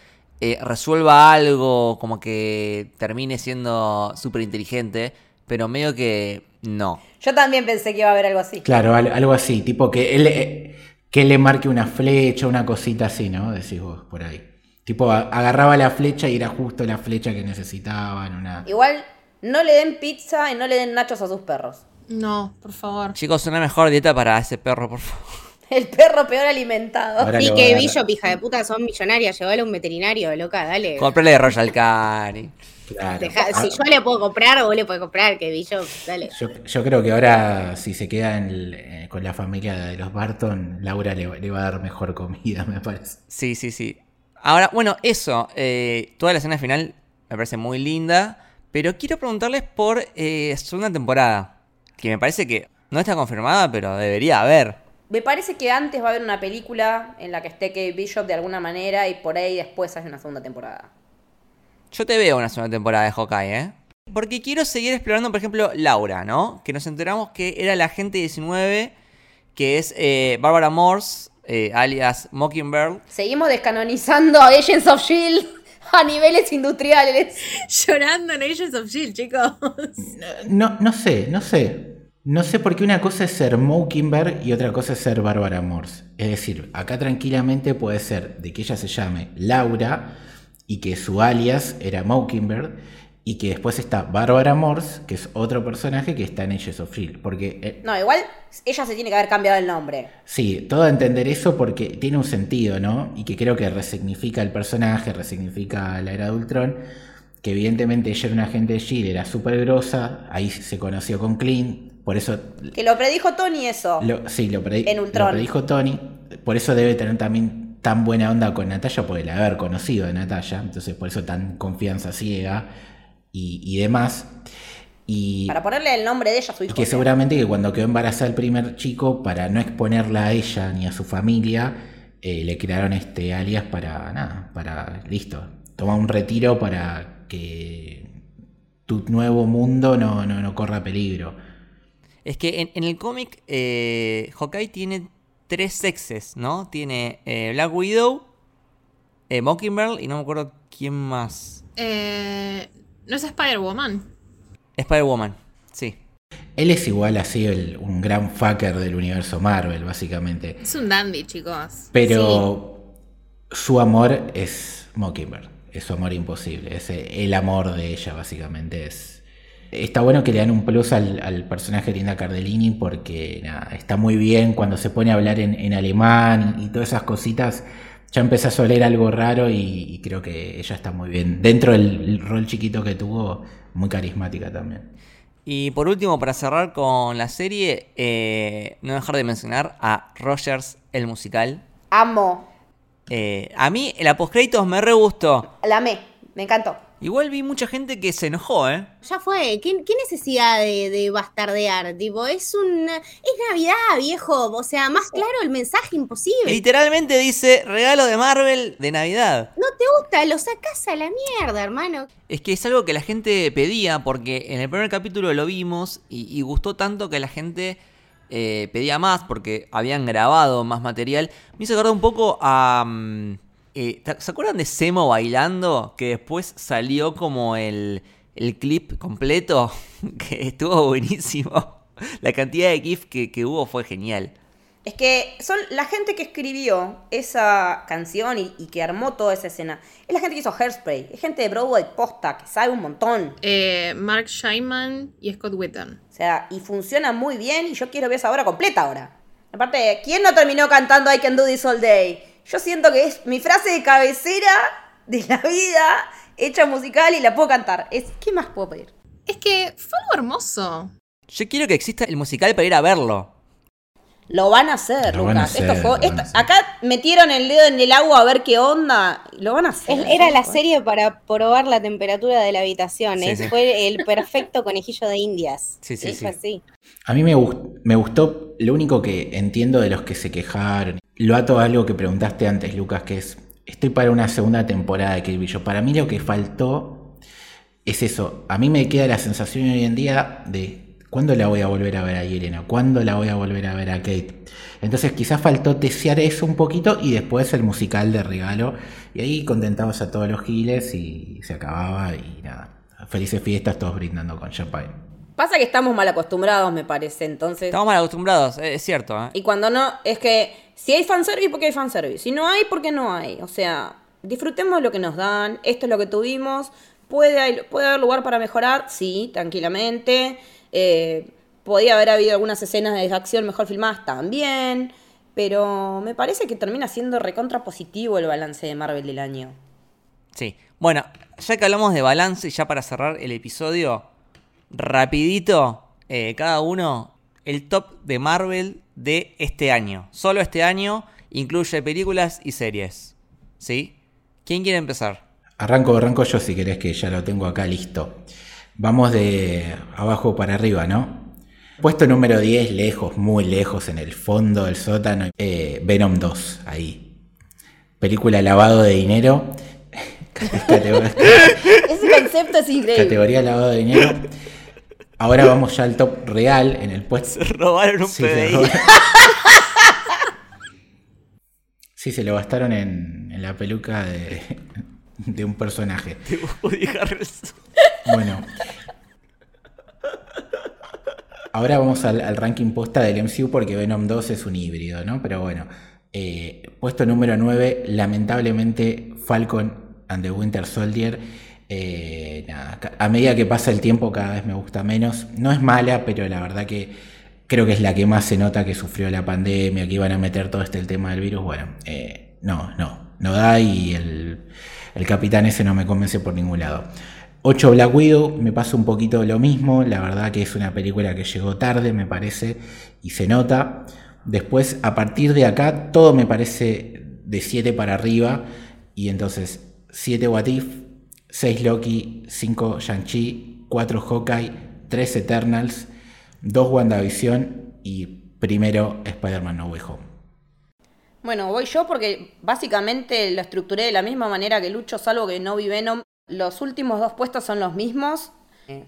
eh, resuelva algo, como que termine siendo súper inteligente, pero medio que no. Yo también pensé que iba a haber algo así. Claro, algo así, tipo que él, eh, que le marque una flecha, una cosita así, ¿no? Decís vos por ahí. Tipo, agarraba la flecha y era justo la flecha que necesitaban. Una... Igual, no le den pizza y no le den nachos a sus perros. No, por favor. Chicos, una mejor dieta para ese perro, por favor. El perro peor alimentado. Ahora Sí, que. Billo, pija de puta, son millonarias. Llevale a un veterinario, loca, dale. Comprele Royal Cari. Claro. Deja- Ah, si yo le puedo comprar, vos le podés comprar, que Billo, dale. yo, yo creo que ahora, si se queda en el- eh, con la familia de los Barton, Laura le, le va a dar mejor comida, me parece. Sí, sí, sí. Ahora, bueno, eso. eh, toda la escena final me parece muy linda. Pero quiero preguntarles por eh, segunda temporada. Que me parece que no está confirmada, pero debería haber. Me parece que antes va a haber una película en la que esté Kate Bishop de alguna manera y por ahí después hay una segunda temporada. Yo te veo una segunda temporada de Hawkeye, ¿eh? Porque quiero seguir explorando, por ejemplo, Laura, ¿no? Que nos enteramos que era la agente 19, que es eh, Barbara Morse, eh, alias Mockingbird. Seguimos descanonizando a Agents of Shield a niveles industriales. Llorando en Agents of Shield, chicos. No, no sé, no sé. No sé por qué una cosa es ser Mockingbird y otra cosa es ser Bárbara Morse. Es decir, acá tranquilamente puede ser de que ella se llame Laura y que su alias era Mockingbird y que después está Bárbara Morse, que es otro personaje que está en Agents of Shield. Porque eh, No, igual ella se tiene que haber cambiado el nombre. Sí, todo a entender eso porque tiene un sentido, ¿no? Y que creo que resignifica el personaje, resignifica la era de Ultron. Que evidentemente ella era una agente de Shield, era súper grosa, ahí se conoció con Clint, por eso. Que lo predijo Tony eso. Lo, sí, lo, predi- En Ultron. lo predijo Tony, por eso debe tener también tan buena onda con Natalia, porque la haber conocido de Natalia, entonces por eso tan confianza ciega y, y demás. Y, Para ponerle el nombre de ella a su hijo. que ¿no? seguramente que cuando quedó embarazada el primer chico, para no exponerla a ella ni a su familia, eh, le crearon este alias para nada, para listo, toma un retiro para que tu nuevo mundo no, no, no corra peligro. Es que en, en el cómic, eh, Hawkeye tiene tres sexes, ¿no? Tiene eh, Black Widow, eh, Mockingbird y no me acuerdo quién más. Eh, ¿No es Spider-Woman? Spider-Woman, sí. Él es igual así el- un gran fucker del universo Marvel, básicamente. Es un dandy, chicos. Pero su amor es Mockingbird, es su amor imposible, es el amor de ella básicamente. Es, está bueno que le dan un plus al, al personaje de Linda Cardellini porque nada, está muy bien cuando se pone a hablar en, en alemán y, y todas esas cositas. Ya empezás a oler algo raro y, y creo que ella está muy bien. Dentro del rol chiquito que tuvo, muy carismática también. Y por último, para cerrar con la serie, eh, no dejar de mencionar a Rogers, el musical. Amo. Eh, a mí, la postcréditos me re gustó. La amé. Me encantó. Igual vi mucha gente que se enojó, ¿eh? Ya fue, ¿qué, qué necesidad de, de bastardear? Tipo, es un. Es Navidad, viejo. O sea, más claro el mensaje imposible. Literalmente dice regalo de Marvel de Navidad. No te gusta, lo sacás a la mierda, hermano. Es que es algo que la gente pedía porque en el primer capítulo lo vimos y, y gustó tanto que la gente eh, pedía más porque habían grabado más material. Me hizo acordar un poco a... mm, eh, ¿te- ¿Se acuerdan de Semo bailando? Que después salió como el, el clip completo, que estuvo buenísimo. La cantidad de GIF que, que hubo fue genial. Es que son la gente que escribió esa canción y, y que armó toda esa escena. Es la gente que hizo Hairspray. Es gente de Broadway posta, que sabe un montón. Eh, Mark Scheinman y Scott Whitton. O sea, y funciona muy bien y yo quiero ver esa obra completa ahora. Aparte, ¿quién no terminó cantando I Can Do This All Day? Yo siento que es mi frase de cabecera de la vida hecha musical y la puedo cantar. Es, ¿Qué más puedo pedir? Es que fue algo hermoso. Yo quiero que exista el musical para ir a verlo. Lo van a hacer, Lo van a Lucas. hacer, Esto fue- lo van a esto- hacer. acá metieron el dedo en el agua a ver qué onda. Lo van a hacer. Es- Era la serie para probar la temperatura de la habitación. Sí, sí. Fue el perfecto conejillo de indias. Sí, sí, sí. así. A mí me, gust- me gustó, lo único que entiendo de los que se quejaron, lo ato a algo que preguntaste antes, Lucas, que es, estoy para una segunda temporada de Kill Bill. Para mí lo que faltó es eso. A mí me queda la sensación hoy en día de cuándo la voy a volver a ver a Yelena, cuándo la voy a volver a ver a Kate. Entonces quizás faltó desear eso un poquito y después el musical de regalo. Y ahí contentabas a todos los giles y se acababa y nada. Felices fiestas todos brindando con champagne. Pasa que estamos mal acostumbrados, me parece. Entonces. Estamos mal acostumbrados, eh, es cierto, ¿eh? Y cuando no, es que si hay fanservice, porque hay fanservice. Si no hay, porque no hay. O sea, disfrutemos lo que nos dan, esto es lo que tuvimos, puede, puede haber lugar para mejorar, sí, tranquilamente. Eh, podía haber habido algunas escenas de acción mejor filmadas también, pero me parece que termina siendo recontra positivo el balance de Marvel del año. Sí, bueno, ya que hablamos de balance, ya para cerrar el episodio, rapidito, eh, cada uno, el top de Marvel de este año. Solo este año incluye películas y series. ¿Sí? ¿Quién quiere empezar? Arranco, arranco yo si querés que ya lo tengo acá listo. Vamos de abajo para arriba, ¿no? Puesto número 10, lejos, muy lejos, en el fondo del sótano, eh, Venom 2, ahí. Película lavado de dinero. Ese concepto es increíble. Categoría lavado de dinero. Ahora vamos ya al top real en el puesto. Se robaron un Sí, PDI. robaron. Sí, se lo gastaron en, en la peluca de, de un personaje. de Woody Harrelson. Bueno. Ahora vamos al, al ranking posta del MCU porque Venom 2 es un híbrido, ¿no? Pero bueno. eh, puesto número 9, lamentablemente Falcon and the Winter Soldier. eh, nada, a medida que pasa el tiempo cada vez me gusta menos. No es mala, pero la verdad que creo que es la que más se nota que sufrió la pandemia, que iban a meter todo este el tema del virus. Bueno, eh, no, no, no da y el, el capitán ese no me convence por ningún lado. 8 Black Widow, me pasa un poquito lo mismo, la verdad que es una película que llegó tarde, me parece, y se nota. Después, a partir de acá, todo me parece de 7 para arriba, y entonces 7 What If, 6 Loki, 5 Shang-Chi, 4 Hawkeye, 3 Eternals, 2 WandaVision y primero Spider-Man No Way Home. Bueno, voy yo porque básicamente lo estructuré de la misma manera que Lucho, salvo que no vi Venom. Los últimos dos puestos son los mismos.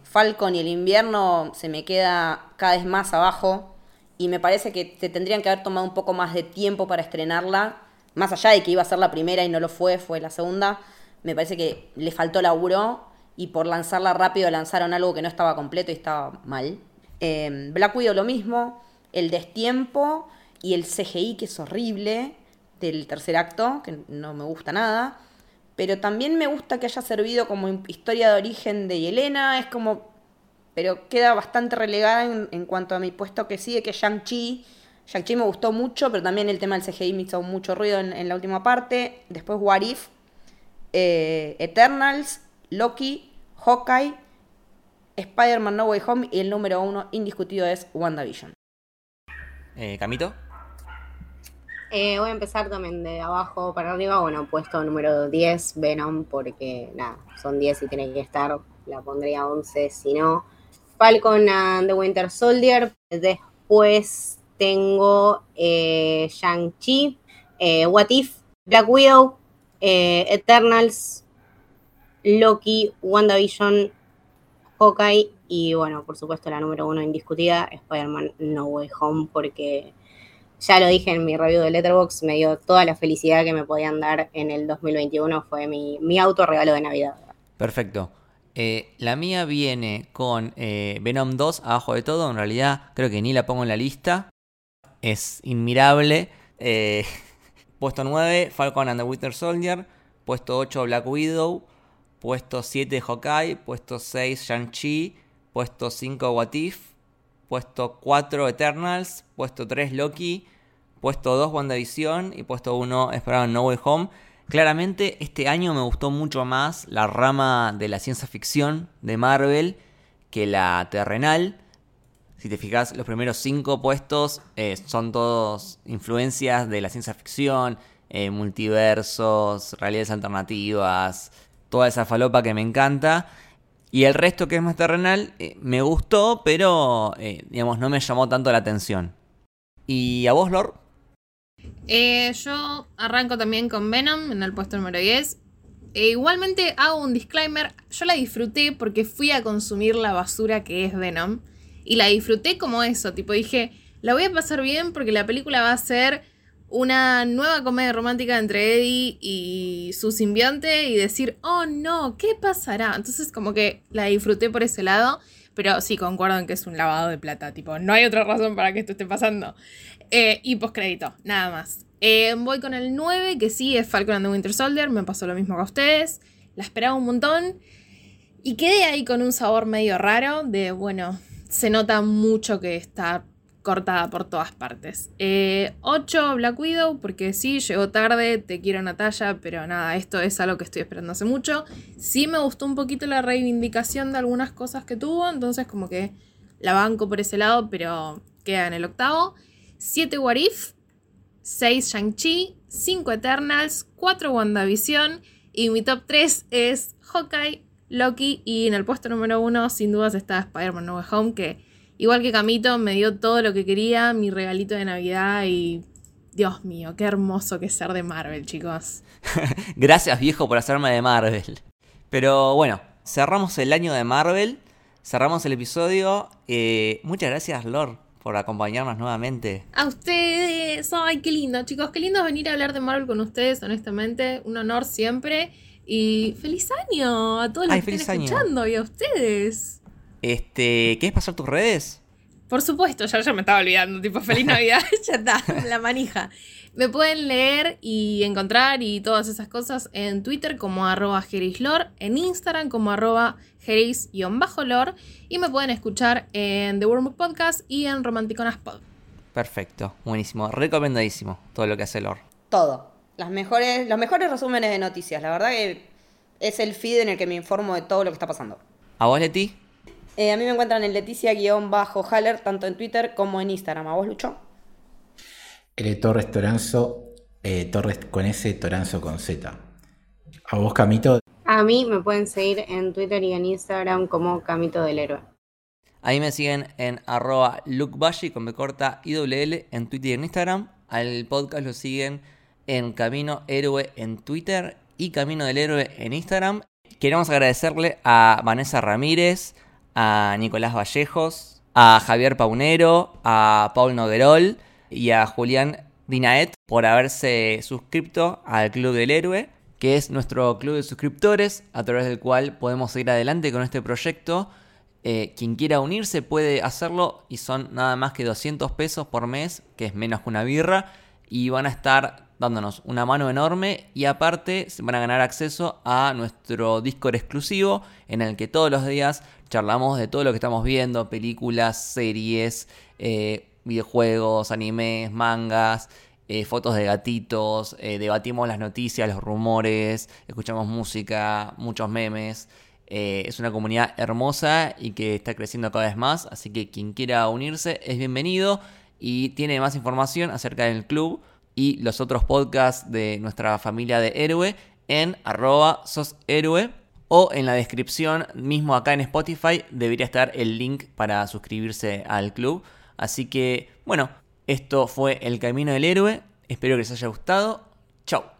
Falcon y el invierno se me queda cada vez más abajo. Y me parece que se tendrían que haber tomado un poco más de tiempo para estrenarla. Más allá de que iba a ser la primera y no lo fue, fue la segunda. Me parece que le faltó laburo. Y por lanzarla rápido lanzaron algo que no estaba completo y estaba mal. Eh, Black Widow lo mismo. El destiempo y el CGI que es horrible del tercer acto, que no me gusta nada. Pero también me gusta que haya servido como historia de origen de Yelena. Es como. Pero queda bastante relegada en, cuanto a mi puesto que sigue, que es Shang-Chi. Shang-Chi me gustó mucho, pero también el tema del CGI me hizo mucho ruido en, en la última parte. Después What If, eh, Eternals, Loki, Hawkeye, Spider-Man No Way Home y el número uno indiscutido es WandaVision. Eh, Camito. Eh, voy a empezar también de abajo para arriba. Bueno, puesto número 10, Venom, porque nada, son 10 y tiene que estar. La pondría 11 si no. Falcon and the Winter Soldier. Después tengo eh, Shang-Chi, eh, What If, Black Widow, Eternals, Loki, WandaVision, Hawkeye y bueno, por supuesto la número uno indiscutida, Spider-Man No Way Home, porque ya lo dije en mi review de Letterboxd, me dio toda la felicidad que me podían dar en el 2021, fue mi, mi auto regalo de Navidad. Perfecto. Eh, la mía viene con eh, Venom 2 abajo de todo. En realidad, creo que ni la pongo en la lista. Es inmirable. Eh, puesto 9, Falcon and the Winter Soldier. Puesto 8, Black Widow. Puesto 7, Hawkeye. Puesto 6, Shang-Chi. Puesto 5, What If. Puesto 4, Eternals. Puesto 3, Loki. Puesto 2, WandaVision. Y puesto 1, Spider-Man No Way Home. Claramente este año me gustó mucho más la rama de la ciencia ficción de Marvel que la terrenal. Si te fijas, los primeros cinco puestos eh, son todos influencias de la ciencia ficción, eh, multiversos, realidades alternativas, toda esa falopa que me encanta. Y el resto que es más terrenal eh, me gustó, pero eh, digamos no me llamó tanto la atención. ¿Y a vos, Lord? Eh, yo arranco también con Venom en el puesto número 10. E igualmente hago un disclaimer. Yo la disfruté porque fui a consumir la basura que es Venom. Y la disfruté como eso. Tipo, dije, la voy a pasar bien porque la película va a ser una nueva comedia romántica entre Eddie y su simbionte. Y decir, oh no, ¿qué pasará? Entonces, como que la disfruté por ese lado. Pero sí, concuerdo en que es un lavado de plata. Tipo, no hay otra razón para que esto esté pasando. Eh, y postcrédito, nada más. Eh, voy con el 9, que sí es Falcon and the Winter Soldier, me pasó lo mismo que a ustedes, la esperaba un montón y quedé ahí con un sabor medio raro de, bueno, se nota mucho que está cortada por todas partes. 8 eh, Black Widow, porque sí, llegó tarde, te quiero Natalia, pero nada, esto es algo que estoy esperando hace mucho. Sí me gustó un poquito la reivindicación de algunas cosas que tuvo, entonces como que la banco por ese lado, pero queda en el octavo. 7 What If, 6 Shang-Chi, 5 Eternals, 4 WandaVision y mi top 3 es Hawkeye, Loki y en el puesto número 1 sin dudas está Spider-Man No Home que igual que Camito me dio todo lo que quería, mi regalito de Navidad y Dios mío, qué hermoso que es ser de Marvel, chicos. Gracias viejo por hacerme de Marvel. Pero bueno, cerramos el año de Marvel, cerramos el episodio. Eh, muchas gracias Lord por acompañarnos nuevamente. A ustedes, ay, qué lindo, chicos, qué lindo venir a hablar de Marvel con ustedes, honestamente, un honor siempre. Y feliz año a todos los que están escuchando y a ustedes. Este, ¿quieres pasar tus redes? Por supuesto, ya, ya me estaba olvidando, tipo, feliz Navidad, ya está, la manija. Me pueden leer y encontrar y todas esas cosas en Twitter como arroba gerislor, en Instagram como arroba geris-lor y me pueden escuchar en The Wormwood Podcast y en Romanticonas Pod. Perfecto, buenísimo, recomendadísimo todo lo que hace Lor. Todo. Las mejores, los mejores resúmenes de noticias, la verdad que es el feed en el que me informo de todo lo que está pasando. ¿A vos, Leti? Eh, a mí me encuentran en Leticia-Haller, tanto en Twitter como en Instagram. ¿A vos, Lucho? L Torres Toranzo, eh, Torres con S, Toranzo con Z. ¿A vos, Camito? A mí me pueden seguir en Twitter y en Instagram como Camito del Héroe. Ahí me siguen en arroba lukebashi con B corta IWL en Twitter y en Instagram. Al podcast lo siguen en Camino Héroe en Twitter y Camino del Héroe en Instagram. Queremos agradecerle a Vanessa Ramírez, a Nicolás Vallejos, a Javier Paunero, a Paul Noguerol y a Julián Dinaet por haberse suscrito al Club del Héroe, que es nuestro club de suscriptores a través del cual podemos seguir adelante con este proyecto. Eh, quien quiera unirse puede hacerlo y son nada más que 200 pesos por mes, que es menos que una birra, y van a estar dándonos una mano enorme y aparte van a ganar acceso a nuestro Discord exclusivo en el que todos los días charlamos de todo lo que estamos viendo, películas, series, eh, videojuegos, animes, mangas, eh, fotos de gatitos, eh, debatimos las noticias, los rumores, escuchamos música, muchos memes. es una comunidad hermosa y que está creciendo cada vez más, así que quien quiera unirse es bienvenido y tiene más información acerca del club y los otros podcasts de nuestra familia de héroe en arroba soshéroe o en la descripción mismo acá en Spotify debería estar el link para suscribirse al club. Así que bueno, esto fue El Camino del Héroe. Espero que les haya gustado. Chao.